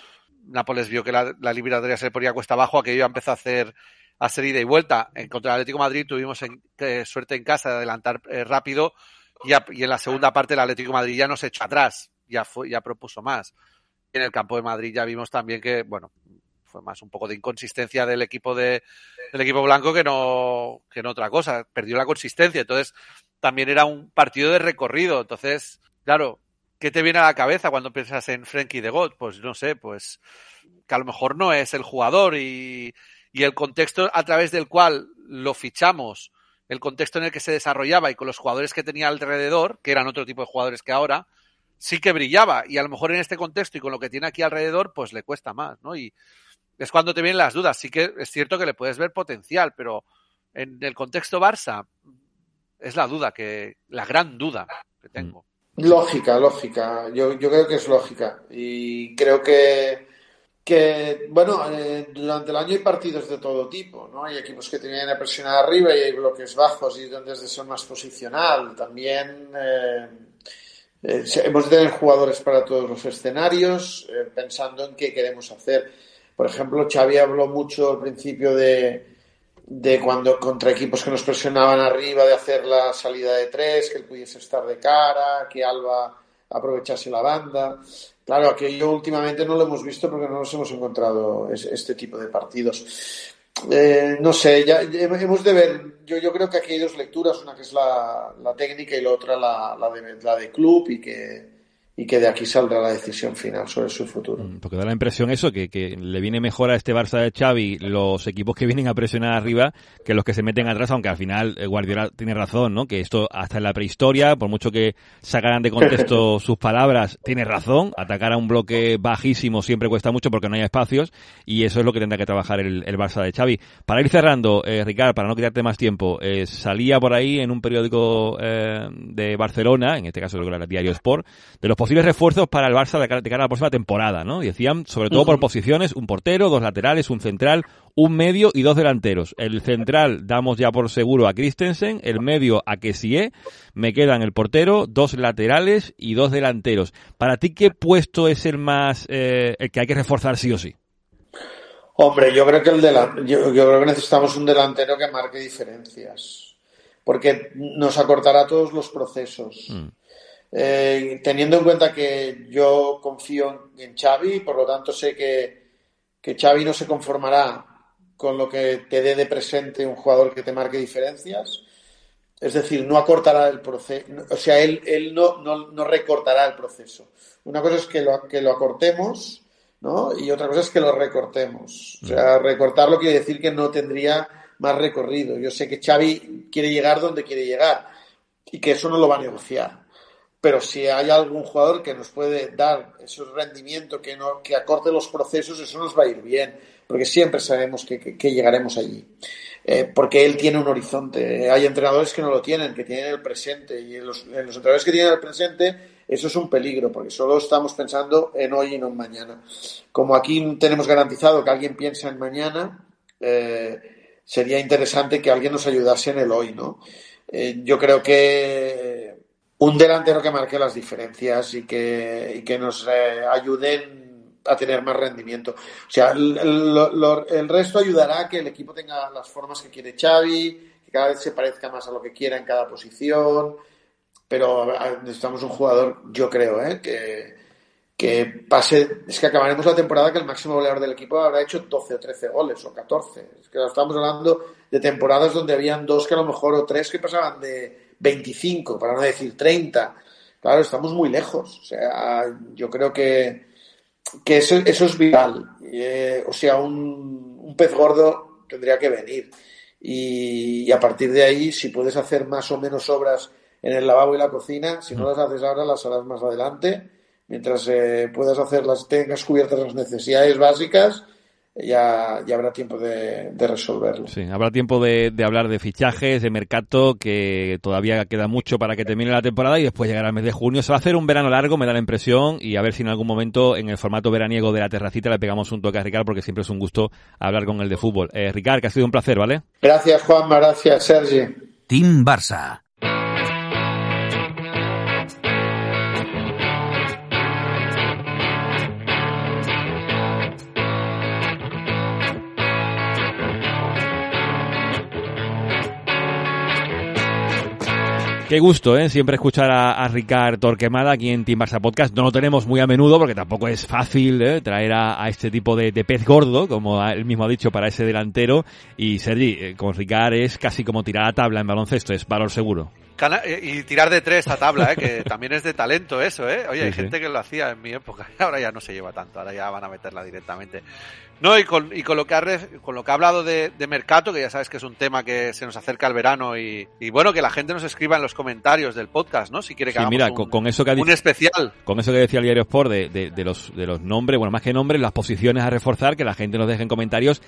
Nápoles vio que la, la se ponía cuesta abajo, aquello empezó a hacer a hacer ida y vuelta. En contra del Atlético Madrid tuvimos en- eh, suerte en casa de adelantar eh, rápido y, en la segunda parte el Atlético Madrid ya no se echó atrás, ya fue, ya propuso más. En el campo de Madrid ya vimos también que, bueno, más un poco de inconsistencia del equipo de, equipo blanco que no, que no otra cosa. Perdió la consistencia. Entonces, también era un partido de recorrido. Entonces, claro, ¿qué te viene a la cabeza cuando piensas en Frenkie de God? Pues no sé, pues que a lo mejor no es el jugador y, y el contexto a través del cual lo fichamos, el contexto en el que se desarrollaba y con los jugadores que tenía alrededor, que eran otro tipo de jugadores que ahora, sí que brillaba. Y a lo mejor en este contexto y con lo que tiene aquí alrededor, pues le cuesta más, ¿no? Es cuando te vienen las dudas. Sí que es cierto que le puedes ver potencial, pero en el contexto Barça es la duda que, la gran duda que tengo. Lógica, lógica. Yo, creo que es lógica. Y creo que, bueno, eh, durante el año hay partidos de todo tipo, ¿no? Hay equipos que te vienen a presionar arriba y hay bloques bajos y donde es de ser más posicional. También eh, eh, hemos de tener jugadores para todos los escenarios, pensando en qué queremos hacer. Por ejemplo, Xavi habló mucho al principio de, de cuando contra equipos que nos presionaban arriba, de hacer la salida de tres, que él pudiese estar de cara, que Alba aprovechase la banda. Claro, aquello últimamente no lo hemos visto porque no nos hemos encontrado es- este tipo de partidos. Eh, no sé, ya, hemos de ver. Yo, yo creo que aquí hay dos lecturas, una que es la, técnica y la otra la, de, la de club y que, y que de aquí saldrá la decisión final sobre su futuro. Porque da la impresión eso, que, que le viene mejor a este Barça de Xavi los equipos que vienen a presionar arriba que los que se meten atrás, aunque al final eh, Guardiola tiene razón, ¿no? Que esto hasta en la prehistoria, por mucho que sacaran de contexto <laughs> sus palabras, tiene razón. Atacar a un bloque bajísimo siempre cuesta mucho porque no hay espacios y eso es lo que tendrá que trabajar el, el Barça de Xavi. Para ir cerrando, eh, Ricard, para no quitarte más tiempo, eh, salía por ahí en un periódico eh, de Barcelona, en este caso creo que era el Diario Sport, de los posibles refuerzos para el Barça de cara, de cara a la próxima temporada, ¿no? Y decían, sobre todo por posiciones, un portero, dos laterales, un central, un medio y dos delanteros. El central damos ya por seguro a Christensen, el medio a Kessie, me quedan el portero, dos laterales y dos delanteros. Para ti, ¿qué puesto es el más, eh, el que hay que reforzar sí o sí? Hombre, yo creo que el delan- yo, yo creo que necesitamos un delantero que marque diferencias, porque nos acortará todos los procesos. Mm. Eh, teniendo en cuenta que yo confío en, en Xavi, por lo tanto sé que, que Xavi no se conformará con lo que te dé de presente un jugador que te marque diferencias. Es decir, no acortará el proceso, o sea, él, él no, no, no recortará el proceso. Una cosa es que lo, que lo acortemos, ¿no? Y otra cosa es que lo recortemos. O sea, recortarlo quiere decir que no tendría más recorrido. Yo sé que Xavi quiere llegar donde quiere llegar y que eso no lo va a negociar. Pero si hay algún jugador que nos puede dar ese rendimiento, que, no, que acorte los procesos, eso nos va a ir bien, porque siempre sabemos que, llegaremos allí. Eh, porque él tiene un horizonte. Hay entrenadores que no lo tienen, que tienen el presente, y en los, en los entrenadores que tienen el presente, eso es un peligro, porque solo estamos pensando en hoy y no en mañana. Como aquí tenemos garantizado que alguien piensa en mañana, eh, sería interesante que alguien nos ayudase en el hoy, ¿no? Eh, yo creo que un delantero que marque las diferencias y que, que nos eh, ayuden a tener más rendimiento. O sea, el, el, el, resto ayudará a que el equipo tenga las formas que quiere Xavi, que cada vez se parezca más a lo que quiera en cada posición, pero necesitamos un jugador, yo creo, ¿eh? que, que pase, es que acabaremos la temporada que el máximo goleador del equipo habrá hecho 12 o 13 goles o 14. Es que estamos hablando de temporadas donde habían dos que a lo mejor o tres que pasaban de 25, para no decir 30. Claro, estamos muy lejos. O sea, yo creo que, que eso, eso es vital. Eh, o sea, un, un, pez gordo tendría que venir. Y, y, a partir de ahí, si puedes hacer más o menos obras en el lavabo y la cocina, si no las haces ahora, las harás más adelante. Mientras eh, puedas hacerlas, tengas cubiertas las necesidades básicas, ya, ya habrá tiempo de, resolverlo. Sí, habrá tiempo de, hablar de fichajes, de mercado, que todavía queda mucho para que termine la temporada y después llegará el mes de junio. Se va a hacer un verano largo, me da la impresión, y a ver si en algún momento en el formato veraniego de la terracita le pegamos un toque a Ricard, porque siempre es un gusto hablar con el de fútbol. Eh, Ricard, que ha sido un placer, ¿vale? Gracias, Juanma, gracias, Sergi. Team Barça. Qué gusto, ¿eh? Siempre escuchar a, a Ricard Torquemada aquí en Team Barça Podcast. No lo tenemos muy a menudo porque tampoco es fácil ¿eh? traer a, este tipo de, pez gordo, como él mismo ha dicho, para ese delantero. Y Sergi, eh, con Ricard es casi como tirar a tabla en baloncesto, es valor seguro. Eh, y tirar de tres a tabla, ¿eh? que <laughs> también es de talento eso, ¿eh? Oye, hay gente que lo hacía en mi época, <laughs> ahora ya no se lleva tanto, ahora ya van a meterla directamente. No, y con, y con lo que ha, con lo que ha hablado de, de Mercato, que ya sabes que es un tema que se nos acerca al verano y, y bueno, que la gente nos escriba en los comentarios del podcast, ¿no? Si quiere que hagamos mira, un, con, eso que ha un especial. Con eso que decía el diario Sport de, de, de, los, de los nombres, bueno, más que nombres, las posiciones a reforzar, que la gente nos deje en comentarios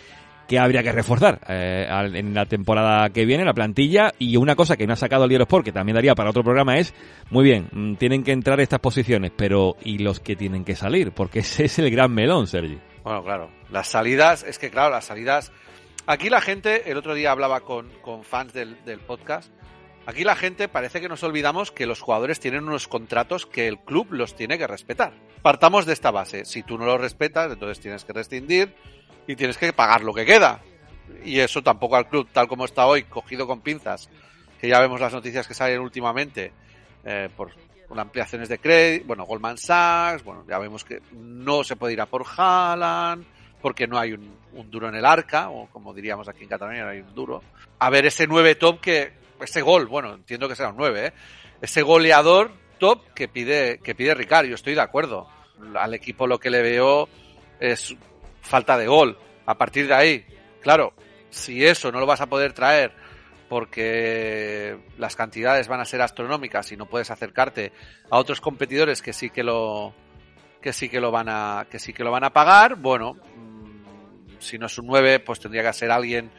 que habría que reforzar eh, en la temporada que viene, la plantilla. Y una cosa que no ha sacado el Diario Sport, que también daría para otro programa, es, muy bien, mm, tienen que entrar estas posiciones, pero ¿y los que tienen que salir? Porque <laughs> ese es el gran melón, Sergi. Bueno, claro, las salidas, es que claro, las salidas... Aquí la gente, el otro día hablaba con, con fans del, del podcast, Aquí la gente parece que nos olvidamos que los jugadores tienen unos contratos que el club los tiene que respetar. Partamos de esta base. Si tú no los respetas, entonces tienes que rescindir y tienes que pagar lo que queda. Y eso tampoco al club, tal como está hoy, cogido con pinzas, que ya vemos las noticias que salen últimamente eh, por, ampliaciones de crédito, bueno, Goldman Sachs, bueno, ya vemos que no se puede ir a por Haaland, porque no hay un, duro en el arca, o como diríamos aquí en Cataluña, no hay un duro. A ver ese 9 top que, ese gol, bueno, entiendo que será un 9, ¿eh? ese goleador top que pide, que pide Ricardo, yo estoy de acuerdo. Al equipo lo que le veo es falta de gol. A partir de ahí, claro, si eso no lo vas a poder traer porque las cantidades van a ser astronómicas y no puedes acercarte a otros competidores que sí que lo que sí que lo van a que sí que lo van a pagar, bueno, mm, si no es un 9, pues tendría que ser alguien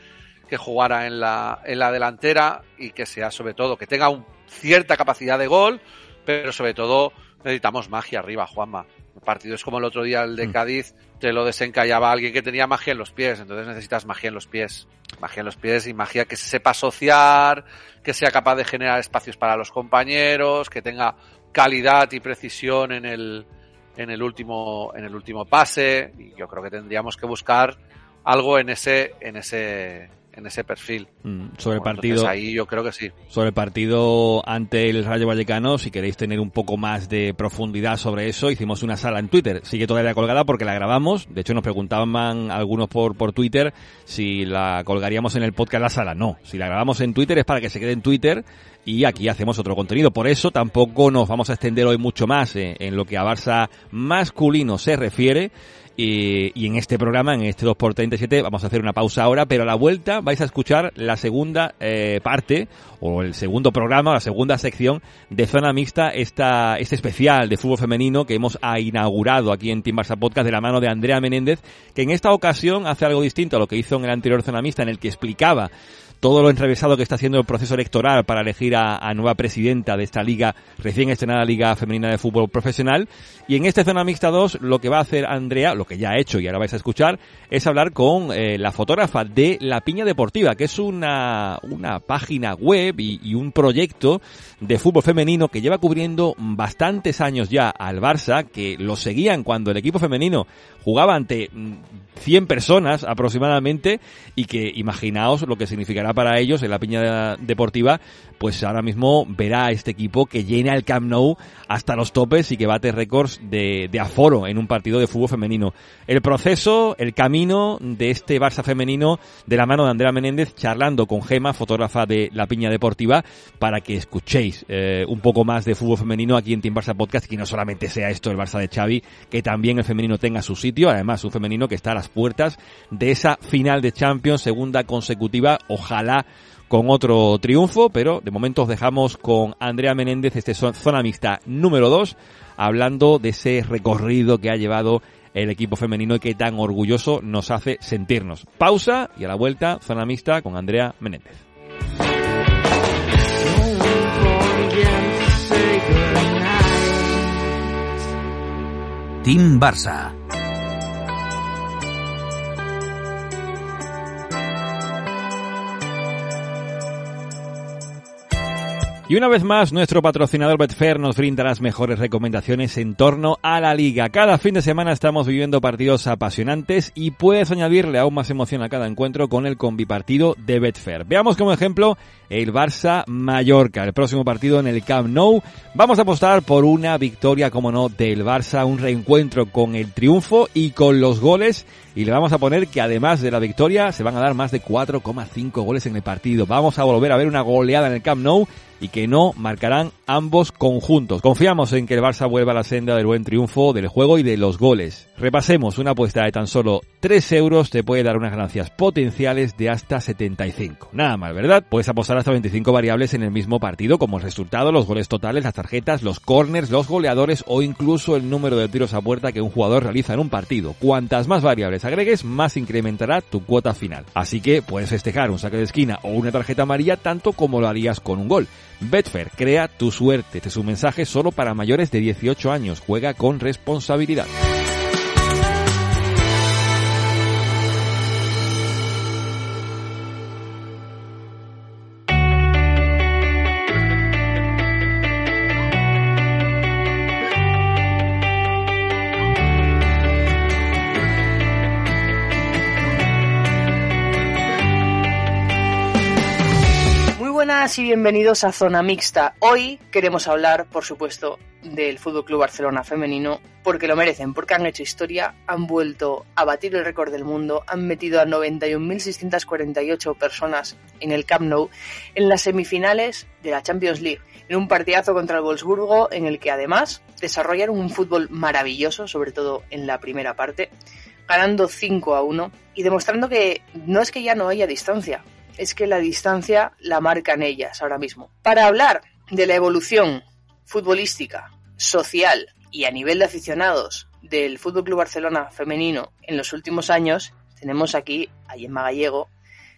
que jugara en la en la delantera y que sea sobre todo que tenga un, cierta capacidad de gol, pero sobre todo necesitamos magia arriba, Juanma. Partidos como el otro día, el de mm. Cádiz, te lo desencallaba alguien que tenía magia en los pies. Entonces necesitas magia en los pies. Magia en los pies y magia que se sepa asociar, que sea capaz de generar espacios para los compañeros, que tenga calidad y precisión en el, en el último, en el último pase. Y yo creo que tendríamos que buscar algo en ese, en ese, en ese perfil. Mm, sobre el partido. Ahí yo creo que sí. Sobre el partido ante el Rayo Vallecano, si queréis tener un poco más de profundidad sobre eso, hicimos una sala en Twitter. Sigue todavía colgada porque la grabamos. De hecho, nos preguntaban algunos por, por Twitter si la colgaríamos en el podcast la sala. No, si la grabamos en Twitter es para que se quede en Twitter y aquí hacemos otro contenido. Por eso tampoco nos vamos a extender hoy mucho más eh, en lo que a Barça masculino se refiere. Y, en este programa, en este 2x37, vamos a hacer una pausa ahora, pero a la vuelta vais a escuchar la segunda eh, parte, o el segundo programa, la segunda sección de Zona Mixta, esta, este especial de fútbol femenino que hemos inaugurado aquí en Team Barça Podcast de la mano de Andrea Menéndez, que en esta ocasión hace algo distinto a lo que hizo en el anterior Zona Mixta, en el que explicaba todo lo enrevesado que está haciendo el proceso electoral para elegir a, nueva presidenta de esta liga, recién estrenada Liga Femenina de Fútbol Profesional. Y en este Zona Mixta 2, lo que va a hacer Andrea, lo que ya ha hecho y ahora vais a escuchar, es hablar con eh, la fotógrafa de La Piña Deportiva, que es una, una página web y, y un proyecto de fútbol femenino que lleva cubriendo bastantes años ya al Barça, que lo seguían cuando el equipo femenino jugaba ante 100 mm, personas aproximadamente y que imaginaos lo que significará para ellos en la piña deportiva, pues ahora mismo verá a este equipo que llena el Camp Nou hasta los topes y que bate récords de, aforo en un partido de fútbol femenino. El proceso, el camino de este Barça femenino de la mano de Andrea Menéndez charlando con Gema, fotógrafa de la piña deportiva, para que escuchéis eh, un poco más de fútbol femenino aquí en Team Barça Podcast, que no solamente sea esto el Barça de Xavi, que también el femenino tenga su sitio además un femenino que está a las puertas de esa final de Champions, segunda consecutiva, ojalá con otro triunfo, pero de momento os dejamos con Andrea Menéndez, este zona mixta número 2, hablando de ese recorrido que ha llevado el equipo femenino y qué tan orgulloso nos hace sentirnos. Pausa y a la vuelta, zona mixta con Andrea Menéndez. Team Barça. Y una vez más, nuestro patrocinador Betfair nos brinda las mejores recomendaciones en torno a la liga. Cada fin de semana estamos viviendo partidos apasionantes y puedes añadirle aún más emoción a cada encuentro con el combipartido de Betfair. Veamos como ejemplo el Barça Mallorca, el próximo partido en el Camp Nou. Vamos a apostar por una victoria, como no, del Barça, un reencuentro con el triunfo y con los goles. Y le vamos a poner que además de la victoria se van a dar más de 4,5 goles en el partido. Vamos a volver a ver una goleada en el Camp Nou y que no marcarán ambos conjuntos. Confiamos en que el Barça vuelva a la senda del buen triunfo del juego y de los goles. Repasemos, una apuesta de tan solo 3 euros te puede dar unas ganancias potenciales de hasta 75. Nada mal, ¿verdad? Puedes apostar hasta 25 variables en el mismo partido, como el resultado, los goles totales, las tarjetas, los corners, los goleadores o incluso el número de tiros a puerta que un jugador realiza en un partido. Cuantas más variables agregues, más incrementará tu cuota final. Así que puedes festejar un saque de esquina o una tarjeta amarilla tanto como lo harías con un gol. Betfair, crea tu suerte. Este es un mensaje solo para mayores de 18 años. Juega con responsabilidad. Y bienvenidos a Zona Mixta. Hoy queremos hablar, por supuesto, del Fútbol Club Barcelona femenino, porque lo merecen, porque han hecho historia, han vuelto a batir el récord del mundo, han metido a 91.648 personas en el Camp Nou en las semifinales de la Champions League, en un partidazo contra el Wolfsburgo en el que además desarrollaron un fútbol maravilloso, sobre todo en la primera parte, ganando 5 a 1 y demostrando que no es que ya no haya distancia, es que la distancia la marcan ellas ahora mismo. Para hablar de la evolución futbolística, social y a nivel de aficionados del Fútbol Club Barcelona femenino en los últimos años, tenemos aquí a Gemma Gallego,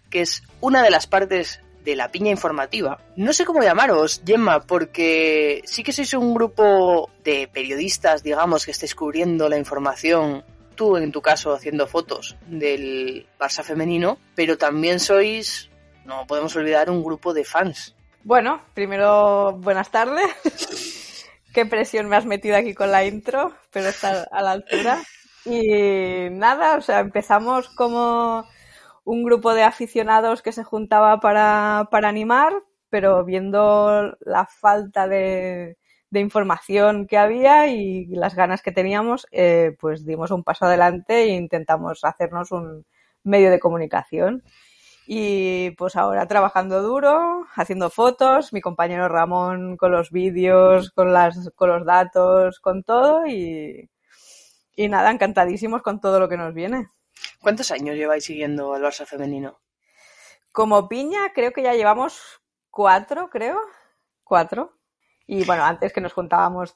que es una de las partes de la piña informativa. No sé cómo llamaros, Gemma, porque sí que sois un grupo de periodistas, digamos, que estáis cubriendo la información tú en tu caso haciendo fotos del Barça femenino, pero también sois no podemos olvidar un grupo de fans. Bueno, primero, buenas tardes. <laughs> Qué presión me has metido aquí con la intro, pero está a la altura. Y nada, o sea, empezamos como un grupo de aficionados que se juntaba para, para animar, pero viendo la falta de, de, información que había y las ganas que teníamos, eh, pues dimos un paso adelante e intentamos hacernos un medio de comunicación. Y pues ahora trabajando duro, haciendo fotos, mi compañero Ramón con los vídeos, con, las, con los datos, con todo y, y nada, encantadísimos con todo lo que nos viene. ¿Cuántos años lleváis siguiendo al Barça femenino? Como piña creo que ya llevamos cuatro, creo. Cuatro. Y bueno, antes que nos juntábamos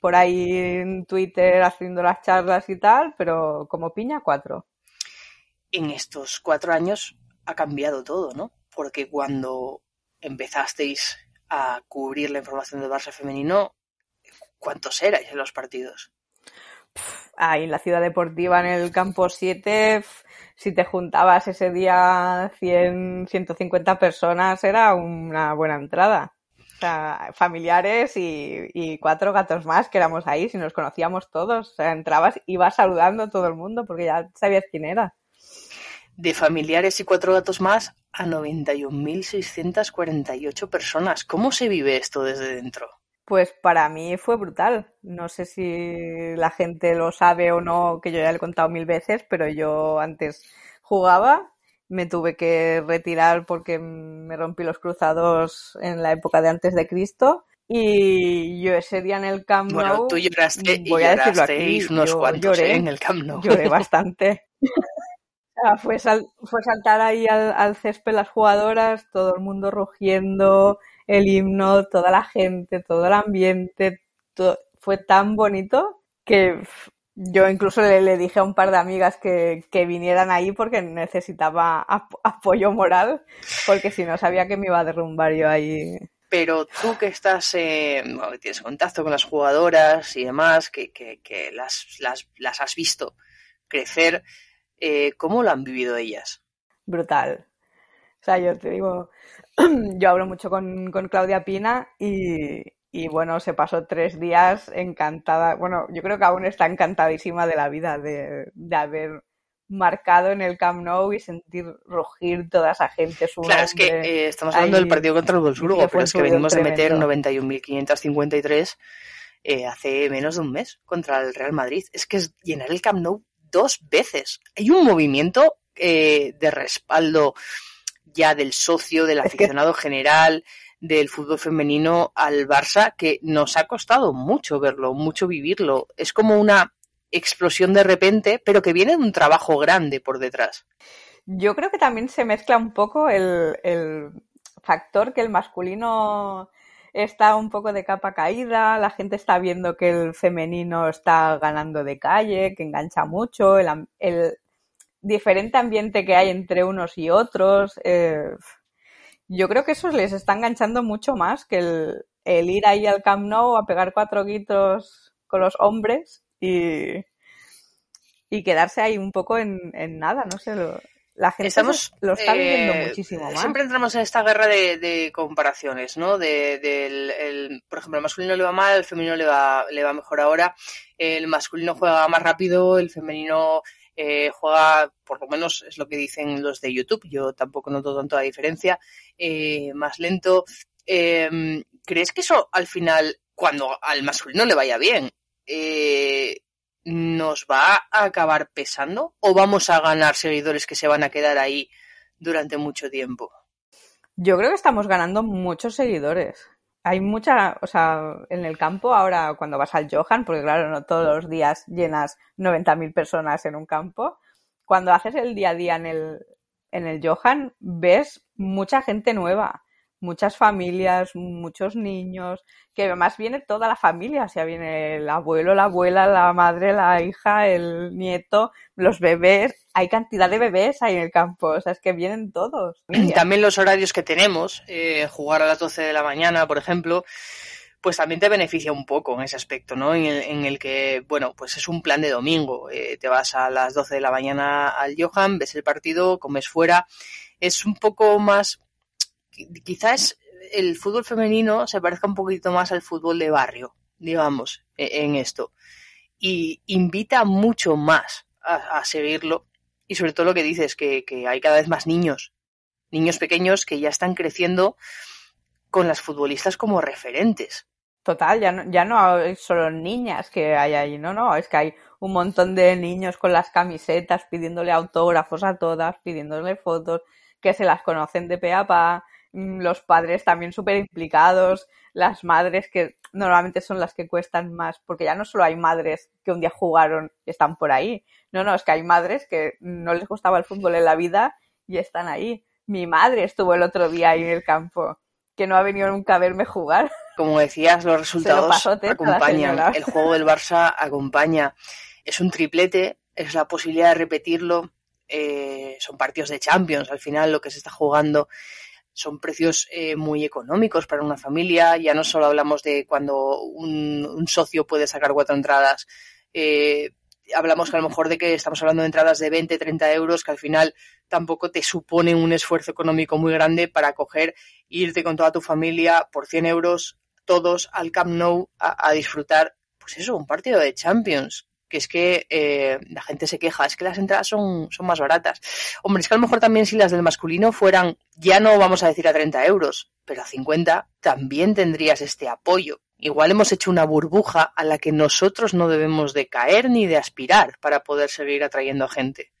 por ahí en Twitter haciendo las charlas y tal, pero como piña cuatro. En estos cuatro años ha cambiado todo, ¿no? Porque cuando empezasteis a cubrir la información del Barça femenino, ¿cuántos erais en los partidos? Ahí en la ciudad deportiva, en el campo 7, si te juntabas ese día 100, 150 personas, era una buena entrada. O sea, familiares y, y, cuatro gatos más que éramos ahí, si nos conocíamos todos. O sea, entrabas, ibas saludando a todo el mundo porque ya sabías quién era de familiares y cuatro gatos más a 91.648 personas. ¿Cómo se vive esto desde dentro? Pues para mí fue brutal. No sé si la gente lo sabe o no, que yo ya le he contado mil veces, pero yo antes jugaba, me tuve que retirar porque me rompí los cruzados en la época de antes de Cristo. Y yo ese día en el Camp Nou. Bueno, tú lloraste voy a decirlo aquí, unos cuantos lloré, ¿eh? en el Camp Nou. Lloré bastante. <laughs> fue, fue saltar ahí al, césped las jugadoras, todo el mundo rugiendo, el himno, toda la gente, todo el ambiente, fue tan bonito que Yo incluso le, dije a un par de amigas que, que vinieran ahí porque necesitaba ap apoyo moral, porque si no sabía que me iba a derrumbar yo ahí. Pero tú que estás, eh, tienes contacto con las jugadoras y demás, que, que, las, las, has visto crecer, eh, ¿cómo lo han vivido ellas? Brutal. O sea, yo te digo, <clears throat> yo hablo mucho con, con Claudia Pina y, y bueno, se pasó tres días encantada. Bueno, yo creo que aún está encantadísima de la vida, de, de haber marcado en el Camp Nou y sentir rugir toda esa gente. Su claro, es que eh, estamos hablando ahí, del partido contra el Wolfsburgo, pero es que venimos de meter 91.553 eh, hace menos de un mes contra el Real Madrid. Es que es llenar el Camp Nou dos veces. Hay un movimiento eh, de respaldo ya del socio, del aficionado general, del fútbol femenino al Barça que nos ha costado mucho verlo, mucho vivirlo. Es como una explosión de repente, pero que viene de un trabajo grande por detrás. Yo creo que también se mezcla un poco el, el factor que el masculino está un poco de capa caída, la gente está viendo que el femenino está ganando de calle, que engancha mucho, el, el diferente ambiente que hay entre unos y otros. Eh, yo creo que eso les está enganchando mucho más que el, el, ir ahí al Camp Nou a pegar cuatro gritos con los hombres y, y quedarse ahí un poco en, en nada, no sé. Lo, la gente Estamos, lo está viviendo eh, muchísimo más. Siempre entramos en esta guerra de, de comparaciones, ¿no? De, el, por ejemplo, el masculino le va mal, el femenino le va, le va mejor ahora. El masculino juega más rápido, el femenino eh, juega, por lo menos es lo que dicen los de YouTube, yo tampoco noto tanto la diferencia, eh, más lento. Eh, ¿Crees que eso al final, cuando al masculino le vaya bien, eh, nos va a acabar pesando o vamos a ganar seguidores que se van a quedar ahí durante mucho tiempo? Yo creo que estamos ganando muchos seguidores. Hay mucha, o sea, en el campo ahora cuando vas al Johan, porque claro, no todos los días llenas 90.000 personas en un campo, cuando haces el día a día en el, en el Johan, ves mucha gente nueva muchas familias, muchos niños, que además viene toda la familia, o sea, viene el abuelo, la abuela, la madre, la hija, el nieto, los bebés, hay cantidad de bebés ahí en el campo, o sea, es que vienen todos. También los horarios que tenemos, eh, jugar a las 12 de la mañana, por ejemplo, pues también te beneficia un poco en ese aspecto, ¿no? En el, en el que, bueno, pues es un plan de domingo, eh, te vas a las 12 de la mañana al Johan, ves el partido, comes fuera, es un poco más quizás el fútbol femenino se parezca un poquito más al fútbol de barrio, digamos, e, en esto. Y invita mucho más a, a seguirlo. Y sobre todo lo que dices, que, hay cada vez más niños, niños pequeños que ya están creciendo con las futbolistas como referentes. Total, ya no, ya no solo niñas que hay ahí, no, no, es que hay un montón de niños con las camisetas pidiéndole autógrafos a todas, pidiéndole fotos, que se las conocen de pe a pa, los padres también súper implicados, las madres que normalmente son las que cuestan más, porque ya no solo hay madres que un día jugaron y están por ahí, no, no, es que hay madres que no les gustaba el fútbol en la vida y están ahí. Mi madre estuvo el otro día ahí en el campo, que no ha venido nunca a verme jugar. Como decías, los <laughs> resultados acompañan, el juego del Barça acompaña. Es un triplete, es la posibilidad de repetirlo, eh, son partidos de Champions al final lo que se está jugando son precios eh, muy económicos para una familia. Ya no solo hablamos de cuando un, socio puede sacar cuatro entradas. Eh, hablamos a lo mejor de que estamos hablando de entradas de 20, 30 euros, que al final tampoco te supone un esfuerzo económico muy grande para coger, irte con toda tu familia por 100 euros, todos al Camp Nou a disfrutar, pues eso, un partido de Champions, que es que eh, la gente se queja, es que las entradas son, son más baratas. Hombre, es que a lo mejor también si las del masculino fueran, ya no vamos a decir a 30 euros, pero a 50 también tendrías este apoyo. Igual hemos hecho una burbuja a la que nosotros no debemos de caer ni de aspirar para poder seguir atrayendo a gente.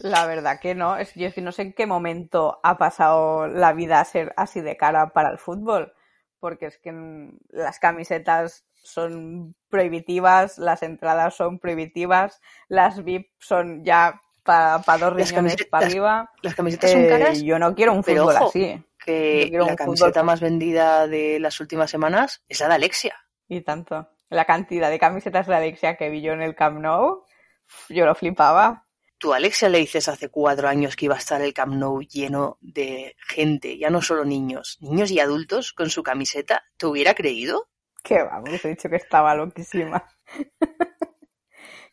La verdad que no, es, yo es que no sé en qué momento ha pasado la vida a ser así de cara para el fútbol, porque es que las camisetas son prohibitivas, las entradas son prohibitivas, las VIP son ya para pa dos riñones para arriba. Las camisetas eh, son caras. Yo no quiero un fútbol ojo, así. Que la camiseta fútbol. más vendida de las últimas semanas es la de Alexia. Y tanto. la cantidad de camisetas de Alexia que vi yo en el Camp Nou, yo lo flipaba. Tú, Alexia, le dices hace cuatro años que iba a estar el Camp Nou lleno de gente, ya no solo niños, niños y adultos con su camiseta, ¿te hubiera creído? Que vamos, he dicho que estaba loquísima.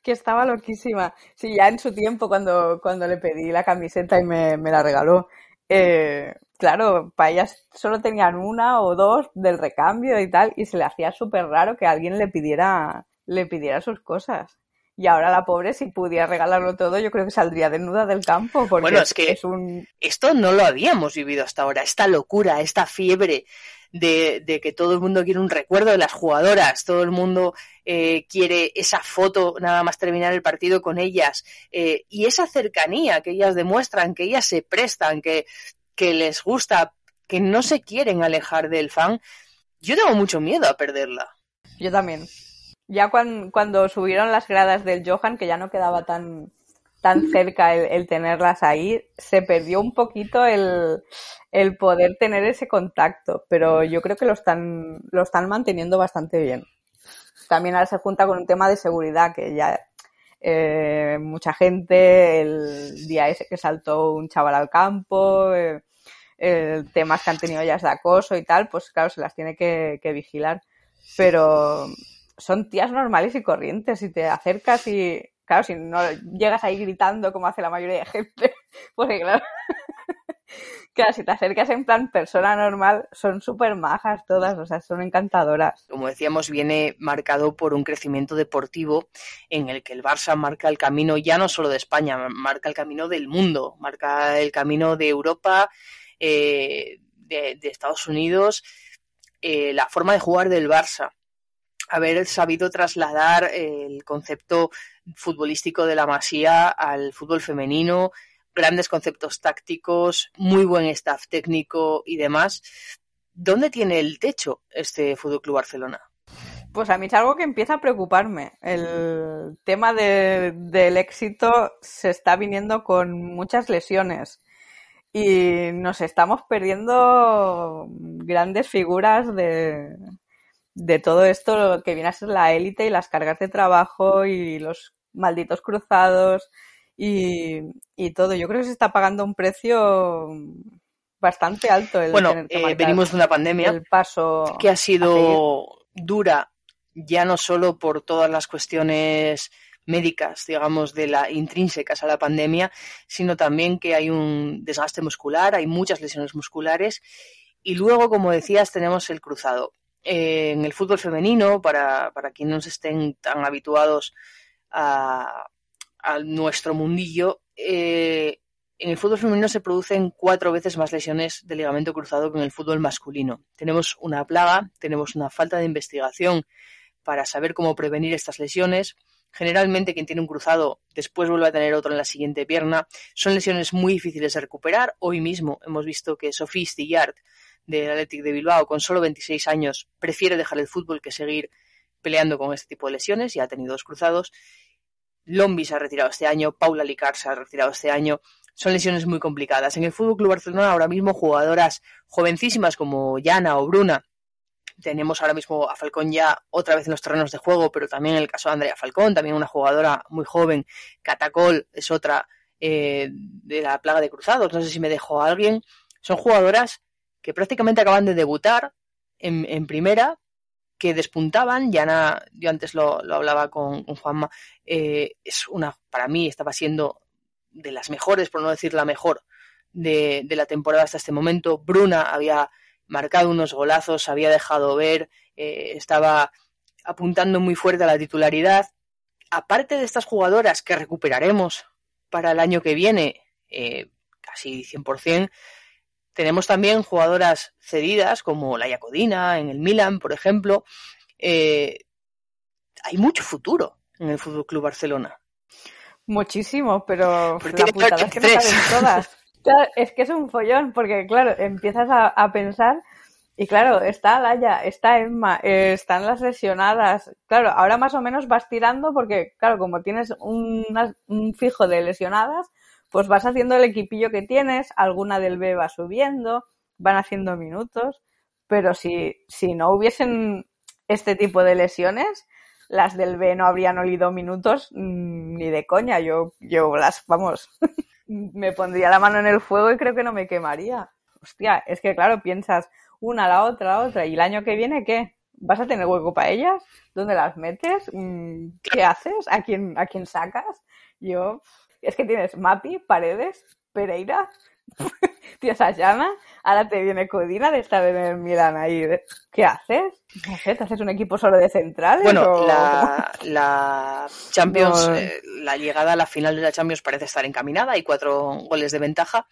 que estaba loquísima. Sí, ya en su tiempo, cuando, cuando le pedí la camiseta y me, me la regaló, eh, claro, para ellas solo tenían una o dos del recambio y tal, y se le hacía súper raro que alguien le pidiera, le pidiera sus cosas. Y ahora la pobre, si pudiera regalarlo todo, yo creo que saldría desnuda del campo. Porque Bueno, es que es un... esto no lo habíamos vivido hasta ahora, esta locura, esta fiebre de, de que todo el mundo quiere un recuerdo de las jugadoras, todo el mundo eh, quiere esa foto nada más terminar el partido con ellas eh, y esa cercanía que ellas demuestran, que ellas se prestan, que, que les gusta, que no se quieren alejar del fan. Yo tengo mucho miedo a perderla. Yo también. Ya cuan- cuando subieron las gradas del Johan, que ya no quedaba tan, tan cerca el, tenerlas ahí, se perdió un poquito el, el poder tener ese contacto, pero yo creo que lo están, lo están manteniendo bastante bien. También ahora se junta con un tema de seguridad, que ya eh, mucha gente, el día ese que saltó un chaval al campo, eh, temas que han tenido ellas de acoso y tal, pues claro, se las tiene que, que vigilar. Pero son tías normales y corrientes. Si te acercas y, claro, si no llegas ahí gritando como hace la mayoría de gente, <laughs> porque claro, <laughs> claro, si te acercas en plan persona normal, son súper majas todas, o sea, son encantadoras. Como decíamos, viene marcado por un crecimiento deportivo en el que el Barça marca el camino ya no solo de España, marca el camino del mundo, marca el camino de Europa, eh, de, Estados Unidos, eh, la forma de jugar del Barça. Haber sabido trasladar el concepto futbolístico de la Masía al fútbol femenino, grandes conceptos tácticos, muy buen staff técnico y demás. ¿Dónde tiene el techo este Fútbol Club Barcelona? Pues a mí es algo que empieza a preocuparme. El tema de- del éxito se está viniendo con muchas lesiones y nos estamos perdiendo grandes figuras de, de todo esto que viene a ser la élite y las cargas de trabajo y los malditos cruzados y, y todo. Yo creo que se está pagando un precio bastante alto el Bueno, eh, venimos de una pandemia el paso que ha sido dura ya no solo por todas las cuestiones médicas, digamos, de la intrínsecas a la pandemia, sino también que hay un desgaste muscular, hay muchas lesiones musculares y luego, como decías, tenemos el cruzado. Eh, en el fútbol femenino, para, para quienes no estén tan habituados a, a nuestro mundillo, eh, en el fútbol femenino se producen cuatro veces más lesiones de ligamento cruzado que en el fútbol masculino. Tenemos una plaga, tenemos una falta de investigación para saber cómo prevenir estas lesiones. Generalmente quien tiene un cruzado después vuelve a tener otro en la siguiente pierna. Son lesiones muy difíciles de recuperar. Hoy mismo hemos visto que Sofía Stillard del Athletic de Bilbao con solo 26 años prefiere dejar el fútbol que seguir peleando con este tipo de lesiones. Ya ha tenido dos cruzados. Lombi se ha retirado este año, Paula Licar se ha retirado este año. Son lesiones muy complicadas. En el Fútbol Club Barcelona ahora mismo jugadoras jovencísimas como Yana o Bruna. Tenemos ahora mismo a Falcón ya otra vez en los terrenos de juego, pero también en el caso de Andrea Falcón, también una jugadora muy joven. Catacol es otra eh, de la plaga de cruzados. No sé si me dejó alguien. Son jugadoras que prácticamente acaban de debutar en primera, que despuntaban. Yana, yo antes lo, lo hablaba con, Juanma, eh, es una, para mí estaba siendo de las mejores, por no decir la mejor, de, de la temporada hasta este momento. Bruna había marcado unos golazos, había dejado ver, eh, estaba apuntando muy fuerte a la titularidad. Aparte de estas jugadoras que recuperaremos para el año que viene, eh, casi 100%, tenemos también jugadoras cedidas como la Yacodina en el Milan, por ejemplo. Eh, hay mucho futuro en el Fútbol Club Barcelona. Muchísimo, pero, la putada es que no 33. caben todas. <laughs> Claro, es que es un follón, porque claro, empiezas a, a pensar y claro, está Laia, está Emma, eh, están las lesionadas. Claro, ahora más o menos vas tirando porque, claro, como tienes un fijo de lesionadas, pues vas haciendo el equipillo que tienes, alguna del B va subiendo, van haciendo minutos, pero si, si no hubiesen este tipo de lesiones, las del B no habrían olido minutos mm, ni de coña. Yo, yo las, vamos, <laughs> me pondría la mano en el fuego y creo que no me quemaría. Hostia, es que claro, piensas una, la otra, la otra, y el año que viene, ¿qué? ¿Vas a tener hueco para ellas? ¿Dónde las metes? Mm, ¿Qué haces? ¿A quién, a quién sacas? Yo, es que tienes Mapi, Paredes, Pereira, <laughs> tienes a ahora te viene Codina de estar en el Milan ahí. ¿Qué haces? No sé, ¿te haces un equipo solo de centrales? Bueno, o- la, la Champions, No. eh, la llegada a la final de la Champions parece estar encaminada, hay cuatro goles de ventaja.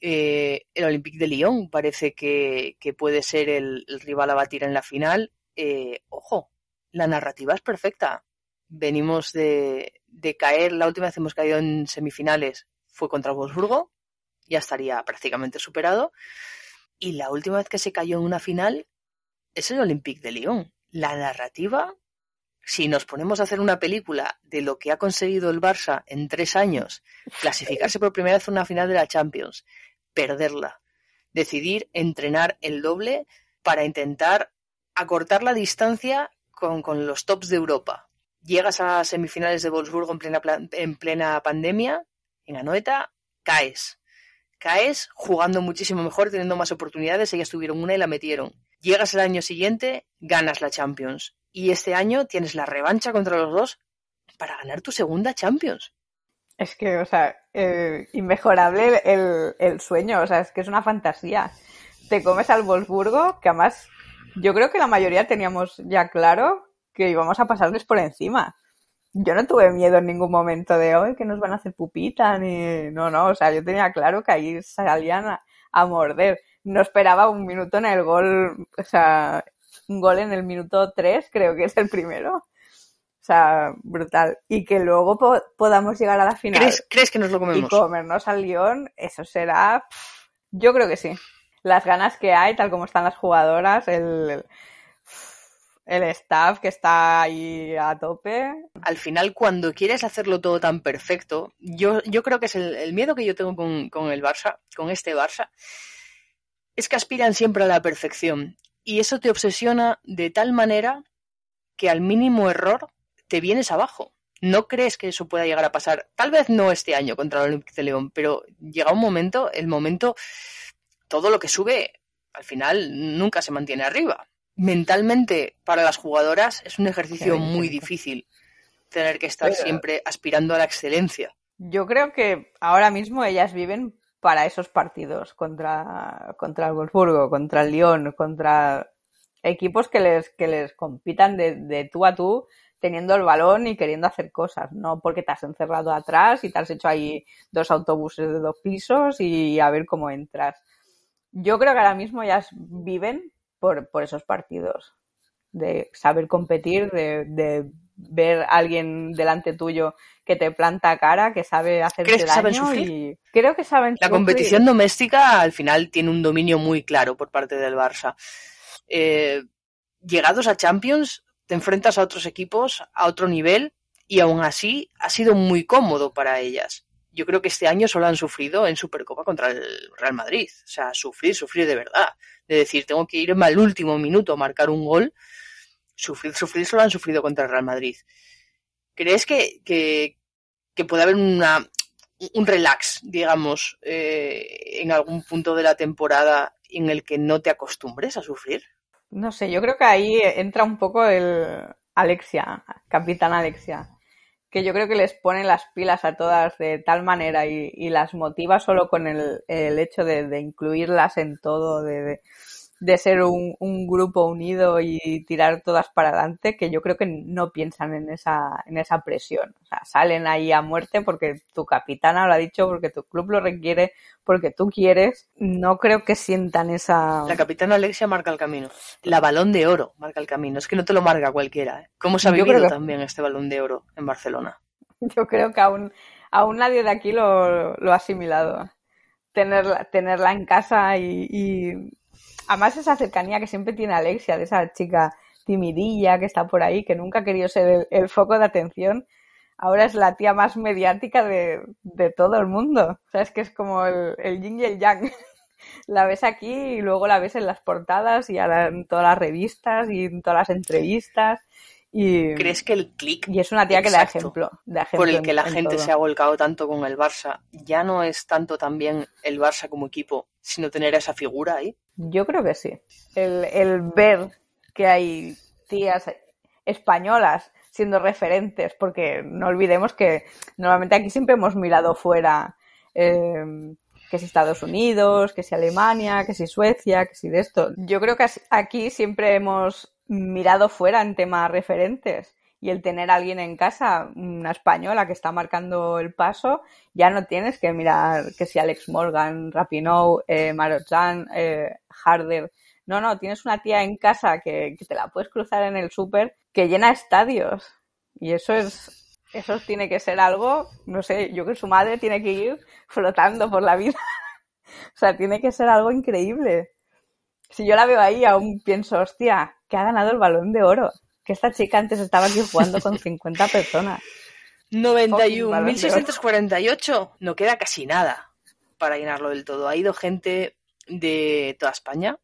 Eh, el Olympique de Lyon parece que, que puede ser el, el rival a batir en la final. Eh, ojo, la narrativa es perfecta. Venimos de, de caer, la última vez que hemos caído en semifinales fue contra Wolfsburgo, ya estaría prácticamente superado. Y la última vez que se cayó en una final es el Olympique de Lyon. La narrativa, si nos ponemos a hacer una película de lo que ha conseguido el Barça en tres años, clasificarse por primera vez a una final de la Champions, perderla, decidir entrenar el doble para intentar acortar la distancia con, con los tops de Europa. Llegas a semifinales de Wolfsburgo en plena, pandemia, en Anoeta, caes. Caes jugando muchísimo mejor, teniendo más oportunidades, ellas tuvieron una y la metieron. Llegas el año siguiente, ganas la Champions. Y este año tienes la revancha contra los dos para ganar tu segunda Champions. Es que, o sea, eh, inmejorable el, el sueño, o sea, es que es una fantasía. Te comes al Wolfsburgo, que además yo creo que la mayoría teníamos ya claro que íbamos a pasarles por encima. Yo no tuve miedo en ningún momento de hoy que nos van a hacer pupita, ni. No, no, o sea, yo tenía claro que ahí salían a, a morder. No esperaba un minuto en el gol, o sea, un gol en el minuto 3, creo que es el primero. O sea, brutal. Y que luego po- podamos llegar a la final ¿Crees, crees que nos lo y comemos? comernos al Lyon, eso será. Yo creo que sí. Las ganas que hay, tal como están las jugadoras, el, el staff que está ahí a tope. al final, cuando quieres hacerlo todo tan perfecto, yo, yo creo que es el, miedo que yo tengo con, con el Barça, con este Barça, es que aspiran siempre a la perfección. Y eso te obsesiona de tal manera que al mínimo error te vienes abajo. ¿No crees que eso pueda llegar a pasar? Tal vez no este año contra el Olympique de León, pero llega un momento, el momento, todo lo que sube, al final nunca se mantiene arriba. Mentalmente, para las jugadoras, es un ejercicio muy difícil. difícil tener que estar Pero- siempre aspirando a la excelencia. Yo creo que ahora mismo ellas viven para esos partidos contra, contra el Wolfsburgo, contra el Lyon, contra equipos que les, que les compitan de, de tú a tú teniendo el balón y queriendo hacer cosas, no porque te has encerrado atrás y te has hecho ahí dos autobuses de dos pisos y a ver cómo entras. Yo creo que ahora mismo ellas viven por, por esos partidos, de saber competir, de, de ver a alguien delante tuyo que te planta cara, que sabe hacerte ¿Crees que saben daño sufrir? y creo que saben La sufrir. competición doméstica al final tiene un dominio muy claro por parte del Barça. Eh, llegados a Champions, te enfrentas a otros equipos a otro nivel y aún así ha sido muy cómodo para ellas. Yo creo que este año solo han sufrido en Supercopa contra el Real Madrid. O sea, sufrir, sufrir de verdad. De decir, tengo que irme al último minuto a marcar un gol. Sufrir, sufrir solo han sufrido contra el Real Madrid. ¿Crees que, que, puede haber una, un relax, digamos, eh, en algún punto de la temporada en el que no te acostumbres a sufrir? No sé, yo creo que ahí entra un poco el Alexia, Capitán Alexia, que yo creo que les pone las pilas a todas de tal manera y, y las motiva solo con el, el hecho de, de incluirlas en todo, de, de, de ser un, un grupo unido y tirar todas para adelante, que yo creo que no piensan en esa, en esa presión. O sea, salen ahí a muerte porque tu capitana lo ha dicho, porque tu club lo requiere, porque tú quieres. No creo que sientan esa... La capitana Alexia marca el camino. La balón de oro marca el camino. Es que no te lo marca cualquiera. ¿eh? ¿Cómo se ha vivido que- también este balón de oro en Barcelona? <laughs> Yo creo que aún, aún nadie de aquí lo, lo ha asimilado. Tenerla, tenerla en casa y, y además esa cercanía que siempre tiene Alexia, de esa chica timidilla que está por ahí, que nunca ha querido ser el, el foco de atención, ahora es la tía más mediática de, de todo el mundo. O sea, es que es como el, el yin y el yang. <laughs> La ves aquí y luego la ves en las portadas y en todas las revistas y en todas las entrevistas. Y, ¿Crees que el click y es una tía que da ejemplo, da ejemplo por el que la en gente todo. se ha volcado tanto con el Barça ya no es tanto también el Barça como equipo, sino tener a esa figura ahí? Yo creo que sí. El, el ver que hay tías españolas siendo referentes, porque no olvidemos que normalmente aquí siempre hemos mirado fuera, eh, que si Estados Unidos, que si Alemania, que si Suecia, que si de esto. Yo creo que aquí siempre hemos mirado fuera en temas referentes. Y el tener a alguien en casa, una española que está marcando el paso, ya no tienes que mirar que si Alex Morgan, Rapinoe, eh, eh, Harder. No, no, tienes una tía en casa que, que te la puedes cruzar en el súper que llena estadios. Y eso es, eso tiene que ser algo, no sé, yo que su madre tiene que ir flotando por la vida. <laughs> o sea, tiene que ser algo increíble. Si yo la veo ahí, aún pienso, hostia, que ha ganado el balón de oro. Que esta chica antes estaba aquí jugando con <laughs> 50 personas. Fucking balón de oro. 91.648, no queda casi nada para llenarlo del todo. Ha ido gente de toda España.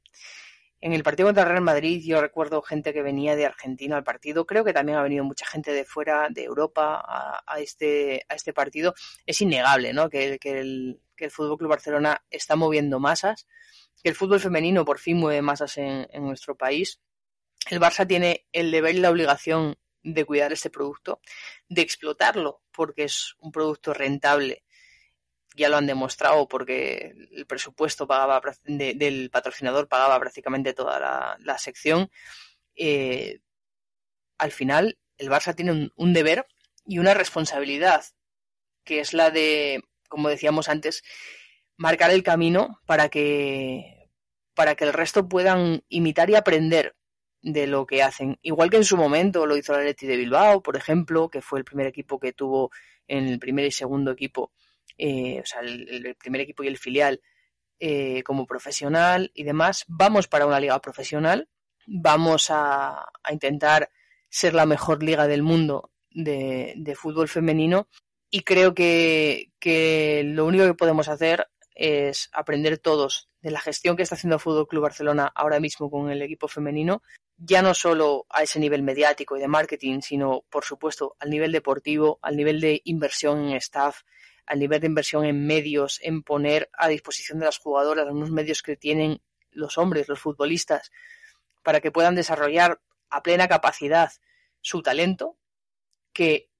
En el partido contra el Real Madrid yo recuerdo gente que venía de Argentina al partido. Creo que también ha venido mucha gente de fuera, de Europa, a, a este, a este partido. Es innegable ¿no? que, que el, que el Fútbol Club Barcelona está moviendo masas, que el fútbol femenino por fin mueve masas en, en nuestro país. El Barça tiene el deber y la obligación de cuidar este producto, de explotarlo, porque es un producto rentable. Ya lo han demostrado porque el presupuesto pagaba del patrocinador pagaba prácticamente toda la, la sección. Eh, al final, el Barça tiene un, un deber y una responsabilidad, que es la de, como decíamos antes, marcar el camino para que, para que el resto puedan imitar y aprender de lo que hacen. Igual que en su momento lo hizo el Atleti de Bilbao, por ejemplo, que fue el primer equipo que tuvo en el primer y segundo equipo, eh, o sea, el, primer equipo y el filial eh, como profesional y demás. Vamos para una liga profesional, vamos a, a intentar ser la mejor liga del mundo de, de fútbol femenino y creo que, que lo único que podemos hacer es aprender todos de la gestión que está haciendo el Fútbol Club Barcelona ahora mismo con el equipo femenino, ya no solo a ese nivel mediático y de marketing, sino por supuesto al nivel deportivo, al nivel de inversión en staff, al nivel de inversión en medios, en poner a disposición de las jugadoras unos medios que tienen los hombres, los futbolistas, para que puedan desarrollar a plena capacidad su talento, que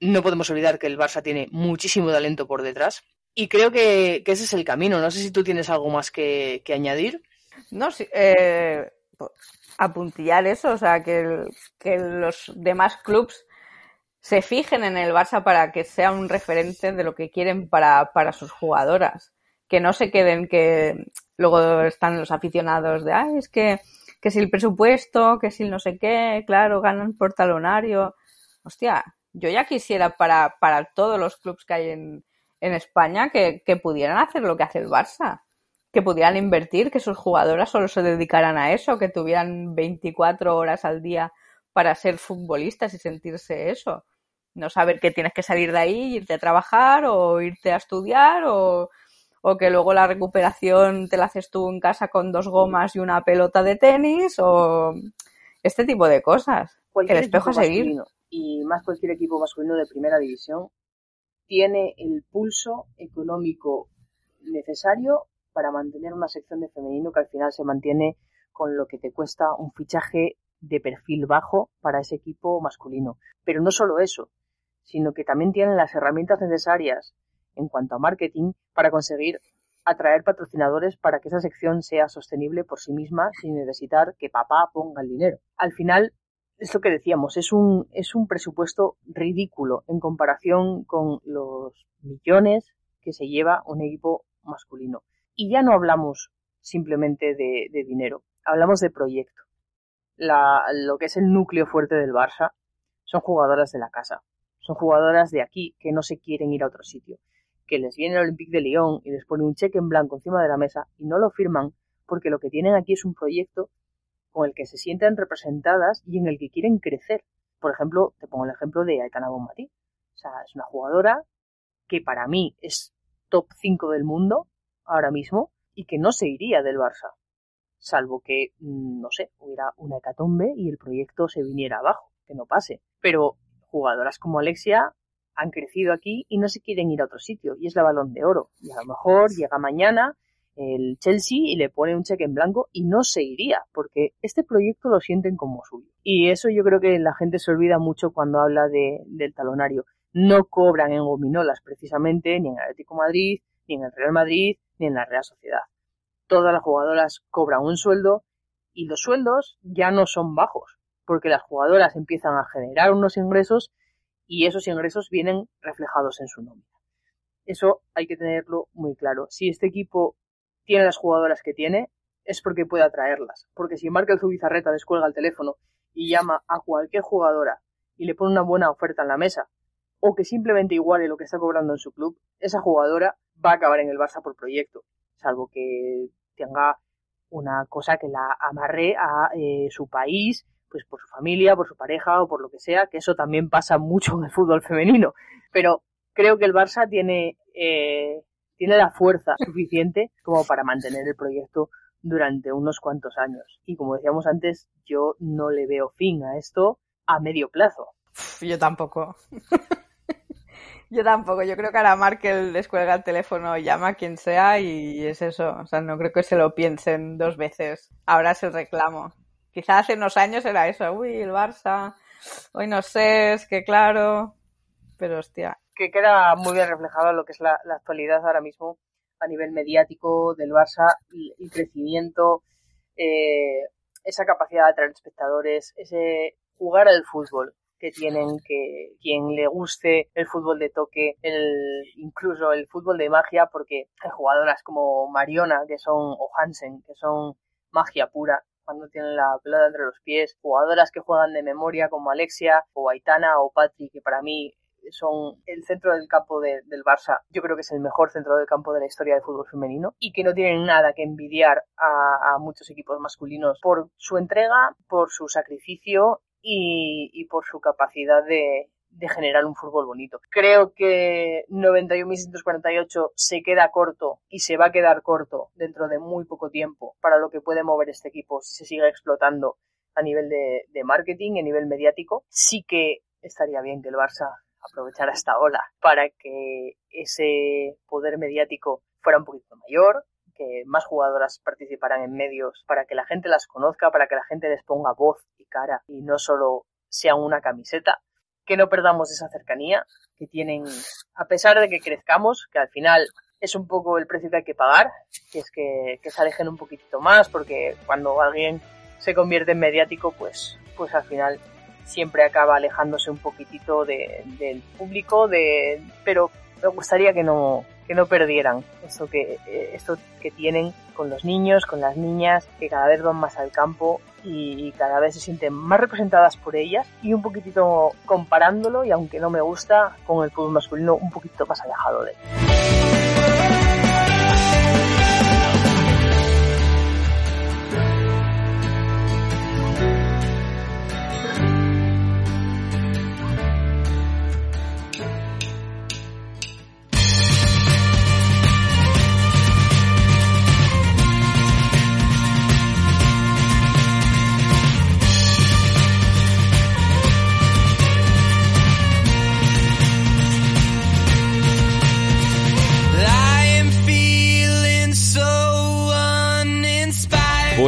no podemos olvidar que el Barça tiene muchísimo talento por detrás. Y creo que, ese es el camino. No sé si tú tienes algo más que, que añadir. No, sí, eh, pues, apuntillar eso, o sea, que, que los demás clubs se fijen en el Barça para que sea un referente de lo que quieren para, para sus jugadoras. Que no se queden que luego están los aficionados de, ay, es que, que si el presupuesto, que si el no sé qué, claro, ganan por talonario. Hostia, yo ya quisiera para, para todos los clubs que hay en, en España que, que pudieran hacer lo que hace el Barça que pudieran invertir, que sus jugadoras solo se dedicaran a eso, que tuvieran 24 horas al día para ser futbolistas y sentirse eso. No saber que tienes que salir de ahí, irte a trabajar o irte a estudiar o, o que luego la recuperación te la haces tú en casa con dos gomas y una pelota de tenis o este tipo de cosas. Cualquier el espejo a seguir. y más cualquier equipo masculino de primera división, tiene el pulso económico necesario para mantener una sección de femenino que al final se mantiene con lo que te cuesta un fichaje de perfil bajo para ese equipo masculino. Pero no solo eso, sino que también tienen las herramientas necesarias en cuanto a marketing para conseguir atraer patrocinadores para que esa sección sea sostenible por sí misma sin necesitar que papá ponga el dinero. Al final, es lo que decíamos, es un, es un presupuesto ridículo en comparación con los millones que se lleva un equipo masculino. Y ya no hablamos simplemente de, de dinero, hablamos de proyecto. La, lo que es el núcleo fuerte del Barça son jugadoras de la casa, son jugadoras de aquí que no se quieren ir a otro sitio, que les viene el Olympique de Lyon y les pone un cheque en blanco encima de la mesa y no lo firman porque lo que tienen aquí es un proyecto con el que se sientan representadas y en el que quieren crecer. Por ejemplo, te pongo el ejemplo de Aitana Bonmatí. O sea, es una jugadora que para mí es top 5 del mundo ahora mismo y que no se iría del Barça, salvo que, mm, no sé, hubiera una hecatombe y el proyecto se viniera abajo, que no pase. Pero jugadoras como Alexia han crecido aquí y no se quieren ir a otro sitio, y es la balón de oro. Y a lo mejor llega mañana el Chelsea y le pone un cheque en blanco y no se iría, porque este proyecto lo sienten como suyo. Y eso yo creo que la gente se olvida mucho cuando habla de, del talonario. No cobran en gominolas precisamente, ni en Atlético Madrid, ni en el Real Madrid, ni en la Real Sociedad. Todas las jugadoras cobran un sueldo y los sueldos ya no son bajos, porque las jugadoras empiezan a generar unos ingresos y esos ingresos vienen reflejados en su nómina. Eso hay que tenerlo muy claro. Si este equipo tiene las jugadoras que tiene, es porque puede atraerlas. Porque si Marca el Zubizarreta descuelga el teléfono y llama a cualquier jugadora y le pone una buena oferta en la mesa, o que simplemente iguale lo que está cobrando en su club, esa jugadora va a acabar en el Barça por proyecto, salvo que tenga una cosa que la amarre a eh, su país, pues por su familia, por su pareja o por lo que sea, que eso también pasa mucho en el fútbol femenino. Pero creo que el Barça tiene eh, tiene la fuerza suficiente como para mantener el proyecto durante unos cuantos años. Y como decíamos antes, yo no le veo fin a esto a medio plazo. Yo tampoco. <laughs> yo tampoco. Yo creo que ahora Markel les cuelga el teléfono, llama a quien sea y es eso. O sea, no creo que se lo piensen dos veces. Ahora es el reclamo. Quizás hace unos años era eso. Uy, el Barça. Hoy no sé, es que claro. Pero hostia, que queda muy bien reflejado lo que es la, actualidad ahora mismo a nivel mediático del Barça, el, crecimiento, eh, esa capacidad de atraer espectadores, ese jugar al fútbol que tienen que quien le guste el fútbol de toque, el incluso el fútbol de magia, porque hay jugadoras como Mariona que son o Hansen que son magia pura cuando tienen la pelota entre los pies, jugadoras que juegan de memoria como Alexia o Aitana o Patri que para mí son el centro del campo del Barça, yo creo que es el mejor centro del campo de la historia del fútbol femenino y que no tienen nada que envidiar a, muchos equipos masculinos por su entrega, por su sacrificio y, por su capacidad de, generar un fútbol bonito. Creo que 91.648 se queda corto y se va a quedar corto dentro de muy poco tiempo para lo que puede mover este equipo si se sigue explotando a nivel de, de marketing, a nivel mediático. Sí que estaría bien que el Barça aprovechar esta ola para que ese poder mediático fuera un poquito mayor, que más jugadoras participaran en medios para que la gente las conozca, para que la gente les ponga voz y cara y no solo sea una camiseta, que no perdamos esa cercanía que tienen, a pesar de que crezcamos, que al final es un poco el precio que hay que pagar, que es que, se alejen un poquitito más, porque cuando alguien se convierte en mediático, pues, pues al final siempre acaba alejándose un poquitito del público, de, pero me gustaría que no, que no perdieran esto que, eh, esto que tienen con los niños, con las niñas, que cada vez van más al campo y, cada vez se sienten más representadas por ellas y un poquitito comparándolo, y aunque no me gusta, con el fútbol masculino un poquito más alejado de él.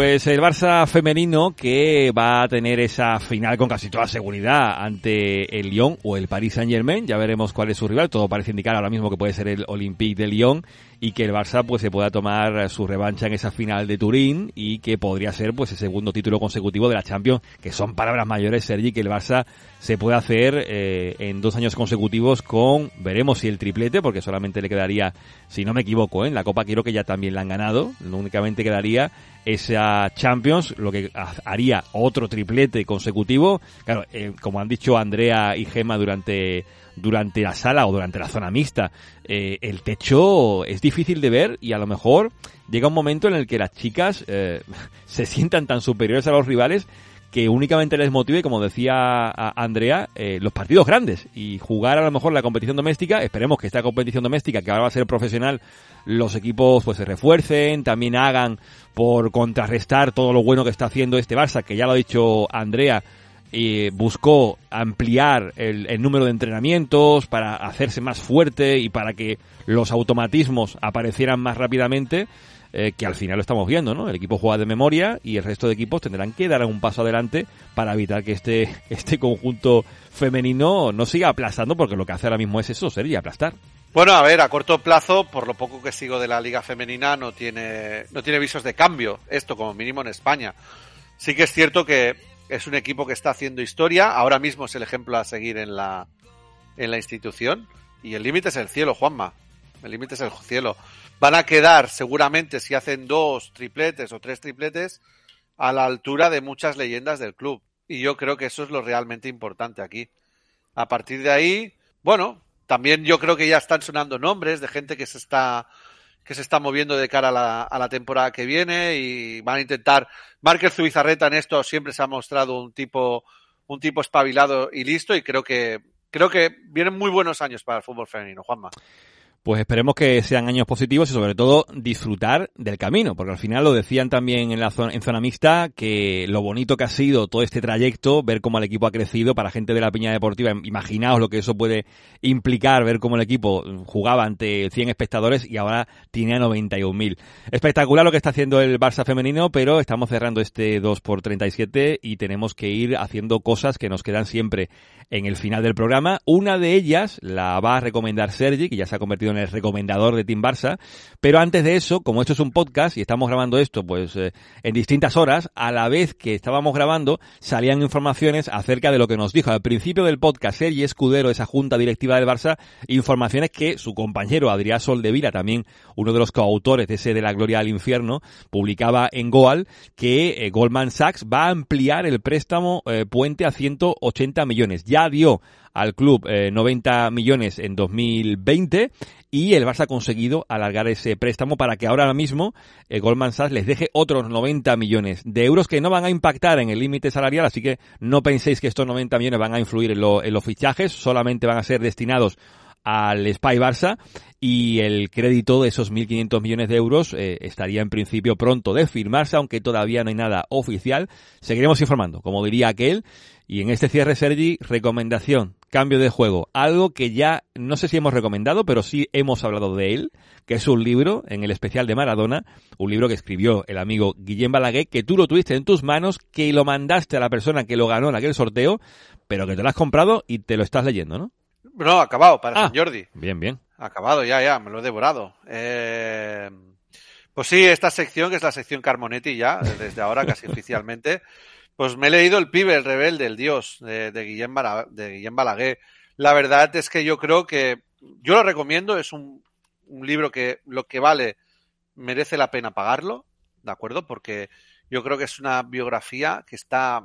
Pues el Barça femenino que va a tener esa final con casi toda seguridad ante el Lyon o el Paris Saint Germain. Ya veremos cuál es su rival. Todo parece indicar ahora mismo que puede ser el Olympique de Lyon y que el Barça pues se pueda tomar su revancha en esa final de Turín y que podría ser pues el segundo título consecutivo de la Champions, que son palabras mayores, Sergi, que el Barça se puede hacer eh, en dos años consecutivos con, veremos si el triplete, porque solamente le quedaría, si no me equivoco, ¿eh? en la Copa quiero que ya también la han ganado, únicamente quedaría esa Champions, lo que haría otro triplete consecutivo. Claro, eh, como han dicho Andrea y Gema durante durante la sala o durante la zona mixta. Eh, el techo es difícil de ver y a lo mejor llega un momento en el que las chicas eh, <laughs> se sientan tan superiores a los rivales que únicamente les motive, como decía Andrea, eh, los partidos grandes y jugar a lo mejor la competición doméstica. Esperemos que esta competición doméstica, que ahora va a ser profesional, los equipos pues se refuercen, también hagan por contrarrestar todo lo bueno que está haciendo este Barça, que ya lo ha dicho Andrea, y buscó ampliar el, el, número de entrenamientos para hacerse más fuerte y para que los automatismos aparecieran más rápidamente, eh, que al final lo estamos viendo, ¿no? El equipo juega de memoria y el resto de equipos tendrán que dar un paso adelante para evitar que este, <laughs> este conjunto femenino no siga aplastando, porque lo que hace ahora mismo es eso, sería aplastar. Bueno, a ver, a corto plazo, por lo poco que sigo de la liga femenina, no tiene, no tiene visos de cambio, esto como mínimo en España. Sí que es cierto que es un equipo que está haciendo historia. Ahora mismo es el ejemplo a seguir en la, en la institución. Y el límite es el cielo, Juanma. El límite es el cielo. Van a quedar, seguramente, si hacen dos tripletes o tres tripletes, a la altura de muchas leyendas del club. Y yo creo que eso es lo realmente importante aquí. A partir de ahí, bueno, también yo creo que ya están sonando nombres de gente que se está que se está moviendo de cara a la, a la temporada que viene y van a intentar. Márquez Zubizarreta en esto siempre se ha mostrado un tipo, un tipo espabilado y listo y creo que, creo que vienen muy buenos años para el fútbol femenino, Juanma. Pues esperemos que sean años positivos y sobre todo disfrutar del camino, porque al final lo decían también en la zona, en zona mixta que lo bonito que ha sido todo este trayecto, ver cómo el equipo ha crecido para gente de la Piña Deportiva, imaginaos lo que eso puede implicar, ver cómo el equipo jugaba ante 100 espectadores y ahora tiene a 91.000. Espectacular lo que está haciendo el Barça femenino, pero estamos cerrando este 2 por 37 y tenemos que ir haciendo cosas que nos quedan siempre en el final del programa. Una de ellas la va a recomendar Sergi, que ya se ha convertido en el recomendador de Team Barça. Pero antes de eso, como esto es un podcast y estamos grabando esto pues eh, en distintas horas, a la vez que estábamos grabando salían informaciones acerca de lo que nos dijo al principio del podcast Sergi Escudero, esa junta directiva del Barça, informaciones que su compañero Adrián Soldevila, también uno de los coautores de ese de la gloria al infierno, publicaba en Goal que eh, Goldman Sachs va a ampliar el préstamo eh, puente a 180 millones. Ya dio al club 90 millones en 2020 y el Barça ha conseguido alargar ese préstamo para que ahora mismo eh, Goldman Sachs les deje otros 90 millones de euros que no van a impactar en el límite salarial, así que no penséis que estos 90 millones van a influir en, los fichajes, solamente van a ser destinados al Spy Barça y el crédito de esos 1.500 millones de euros eh, estaría en principio pronto de firmarse, aunque todavía no hay nada oficial. Seguiremos informando, como diría aquel. Y en este cierre, Sergi, recomendación Cambio de juego, algo que ya no sé si hemos recomendado, pero sí hemos hablado de él, que es un libro en el especial de Maradona, un libro que escribió el amigo Guillem Balaguer, que tú lo tuviste en tus manos, que lo mandaste a la persona que lo ganó en aquel sorteo, pero que te lo has comprado y te lo estás leyendo, ¿no? No, acabado, para ah, Jordi. Bien, bien. Acabado, ya, ya, me lo he devorado. Eh... Pues sí, esta sección, que es la sección Carmonetti ya, desde ahora casi <laughs> oficialmente, pues me he leído El pibe, el rebelde, el dios de, de, Guillem, de Balaguer. La verdad es que yo creo que yo lo recomiendo, es un, un libro que lo que vale merece la pena pagarlo, ¿de acuerdo? Porque yo creo que es una biografía que está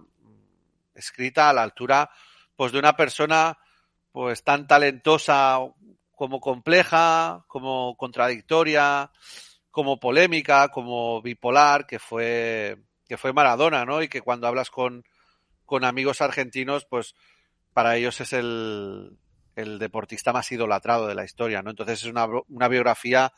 escrita a la altura pues de una persona pues tan talentosa como compleja, como contradictoria, como polémica, como bipolar, que fue que fue Maradona, ¿no? Y que cuando hablas con, con amigos argentinos, pues para ellos es el, el deportista más idolatrado de la historia, ¿no? Entonces es una, una biografía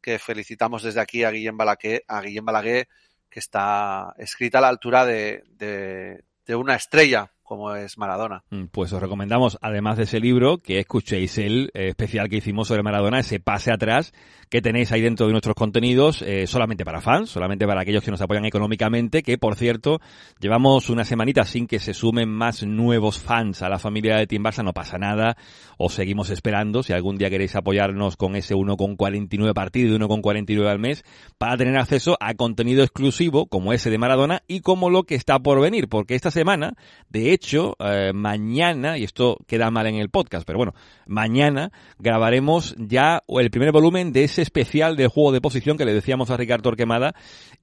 que felicitamos desde aquí a Guillem Balaguer, a Guillem Balaguer que está escrita a la altura de, de, de una estrella como es Maradona. Mm, pues os recomendamos, además de ese libro, que escuchéis el eh, especial que hicimos sobre Maradona, ese pase atrás que tenéis ahí dentro de nuestros contenidos, eh, solamente para fans, solamente para aquellos que nos apoyan económicamente, que por cierto, llevamos una semanita sin que se sumen más nuevos fans a la familia de Team Barça, no pasa nada, os seguimos esperando, si algún día queréis apoyarnos con ese 1,49 partido y 1,49 al mes, para tener acceso a contenido exclusivo como ese de Maradona y como lo que está por venir, porque esta semana, de hecho, eh, mañana, y esto queda mal en el podcast, pero bueno, mañana grabaremos ya el primer volumen de ese especial del juego de posición que le decíamos a Ricardo Torquemada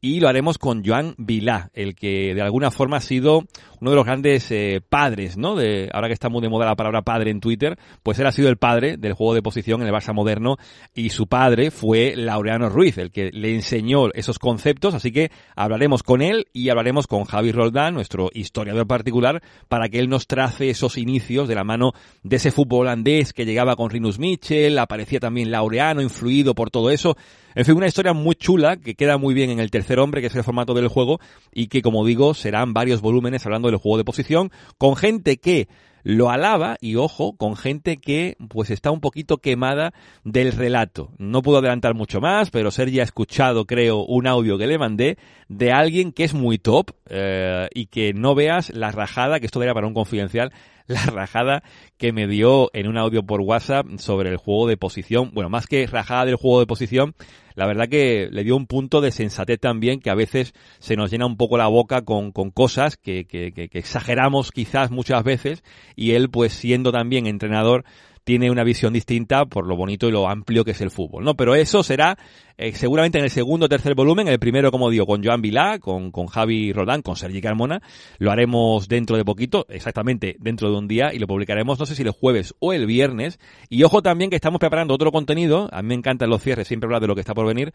y lo haremos con Joan Vilá, el que de alguna forma ha sido uno de los grandes eh, padres, ¿no? De, ahora que está muy de moda la palabra padre en Twitter, pues él ha sido el padre del juego de posición en el Barça moderno y su padre fue Laureano Ruiz, el que le enseñó esos conceptos, así que hablaremos con él y hablaremos con Javi Roldán, nuestro historiador particular, para que él nos trace esos inicios de la mano de ese fútbol holandés que llegaba con Rinus Michel, aparecía también Laureano, influido por todo eso. En fin, una historia muy chula que queda muy bien en el tercer hombre, que es el formato del juego, y que, como digo, serán varios volúmenes hablando del juego de posición, con gente que lo alaba y ojo con gente que pues está un poquito quemada del relato. No puedo adelantar mucho más, pero Sergi ha escuchado creo un audio que le mandé de alguien que es muy top eh, y que no veas la rajada, que esto era para un confidencial, <laughs> la rajada que me dio en un audio por WhatsApp sobre el juego de posición. Bueno, más que rajada del juego de posición, la verdad que le dio un punto de sensatez también que a veces se nos llena un poco la boca con, con cosas que, que, que, exageramos quizás muchas veces y él pues siendo también entrenador tiene una visión distinta por lo bonito y lo amplio que es el fútbol, ¿no? Pero eso será eh, seguramente en el segundo o tercer volumen, el primero, como digo, con Joan Vilá, con, con Javi Rodán, con Sergi Carmona, lo haremos dentro de poquito, exactamente dentro de un día, y lo publicaremos, no sé si el jueves o el viernes. Y ojo también que estamos preparando otro contenido, a mí me encantan los cierres, siempre hablar de lo que está por venir.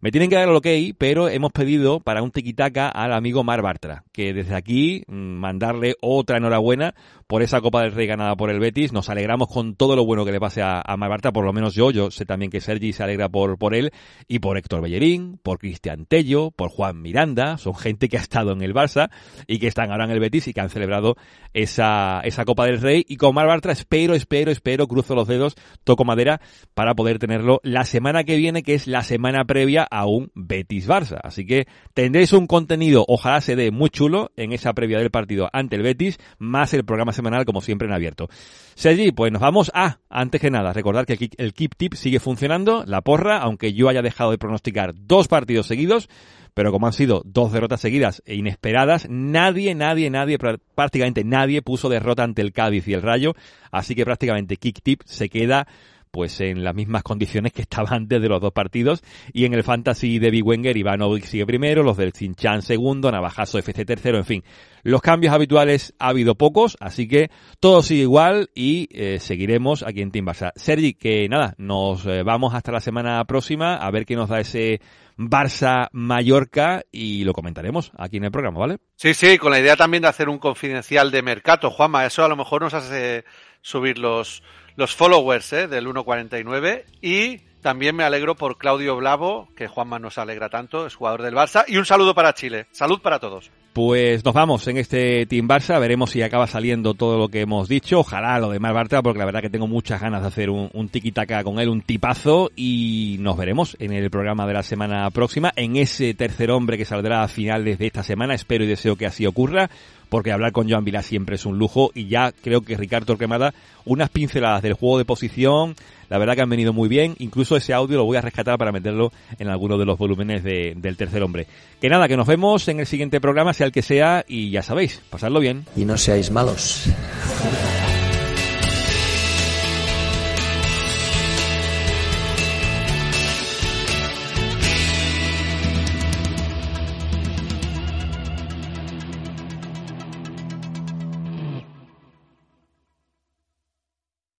Me tienen que dar el ok, pero hemos pedido para un tiquitaca al amigo Mar Bartra, que desde aquí mm, mandarle otra enhorabuena por esa Copa del Rey ganada por el Betis. Nos alegramos con todo lo bueno que le pase a, a Marbarta, por lo menos yo, yo sé también que Sergi se alegra por, por él, y por Héctor Bellerín, por Cristian Tello, por Juan Miranda, son gente que ha estado en el Barça y que están ahora en el Betis y que han celebrado esa, esa Copa del Rey. Y con Marbarta espero, espero, espero, cruzo los dedos, toco madera para poder tenerlo la semana que viene, que es la semana previa a un Betis Barça. Así que tendréis un contenido, ojalá se dé muy chulo en esa previa del partido ante el Betis, más el programa semanal como siempre en abierto. Sergi, pues nos vamos a, antes que nada, recordar que el Keep Tip sigue funcionando, la porra, aunque yo haya dejado de pronosticar dos partidos seguidos, pero como han sido dos derrotas seguidas e inesperadas, nadie, nadie, nadie, prácticamente nadie puso derrota ante el Cádiz y el Rayo, así que prácticamente Kick Tip se queda pues en las mismas condiciones que estaba antes de los dos partidos. Y en el Fantasy de Big Wenger, Ivanovic sigue primero, los del Cinchan segundo, Navajazo FC tercero, en fin. Los cambios habituales ha habido pocos, así que todo sigue igual y eh, seguiremos aquí en Team Barça. Sergi, que nada, nos eh, vamos hasta la semana próxima a ver qué nos da ese Barça Mallorca y lo comentaremos aquí en el programa, ¿vale? Sí, sí, con la idea también de hacer un confidencial de mercado, Juanma, eso a lo mejor nos hace subir los los followers ¿eh? del 1.49 y también me alegro por Claudio Blavo, que Juanma nos alegra tanto, es jugador del Barça, y un saludo para Chile. Salud para todos. Pues nos vamos en este Team Barça, veremos si acaba saliendo todo lo que hemos dicho, ojalá lo de Mar Bartra, porque la verdad que tengo muchas ganas de hacer un, un tiki-taka con él, un tipazo, y nos veremos en el programa de la semana próxima, en ese tercer hombre que saldrá a finales de esta semana, espero y deseo que así ocurra, porque hablar con Joan Vilá siempre es un lujo y ya creo que Ricardo Torquemada, unas pinceladas del juego de posición, la verdad que han venido muy bien, incluso ese audio lo voy a rescatar para meterlo en alguno de los volúmenes de, del tercer hombre. Que nada, que nos vemos en el siguiente programa, sea el que sea, y ya sabéis, pasadlo bien. Y no seáis malos.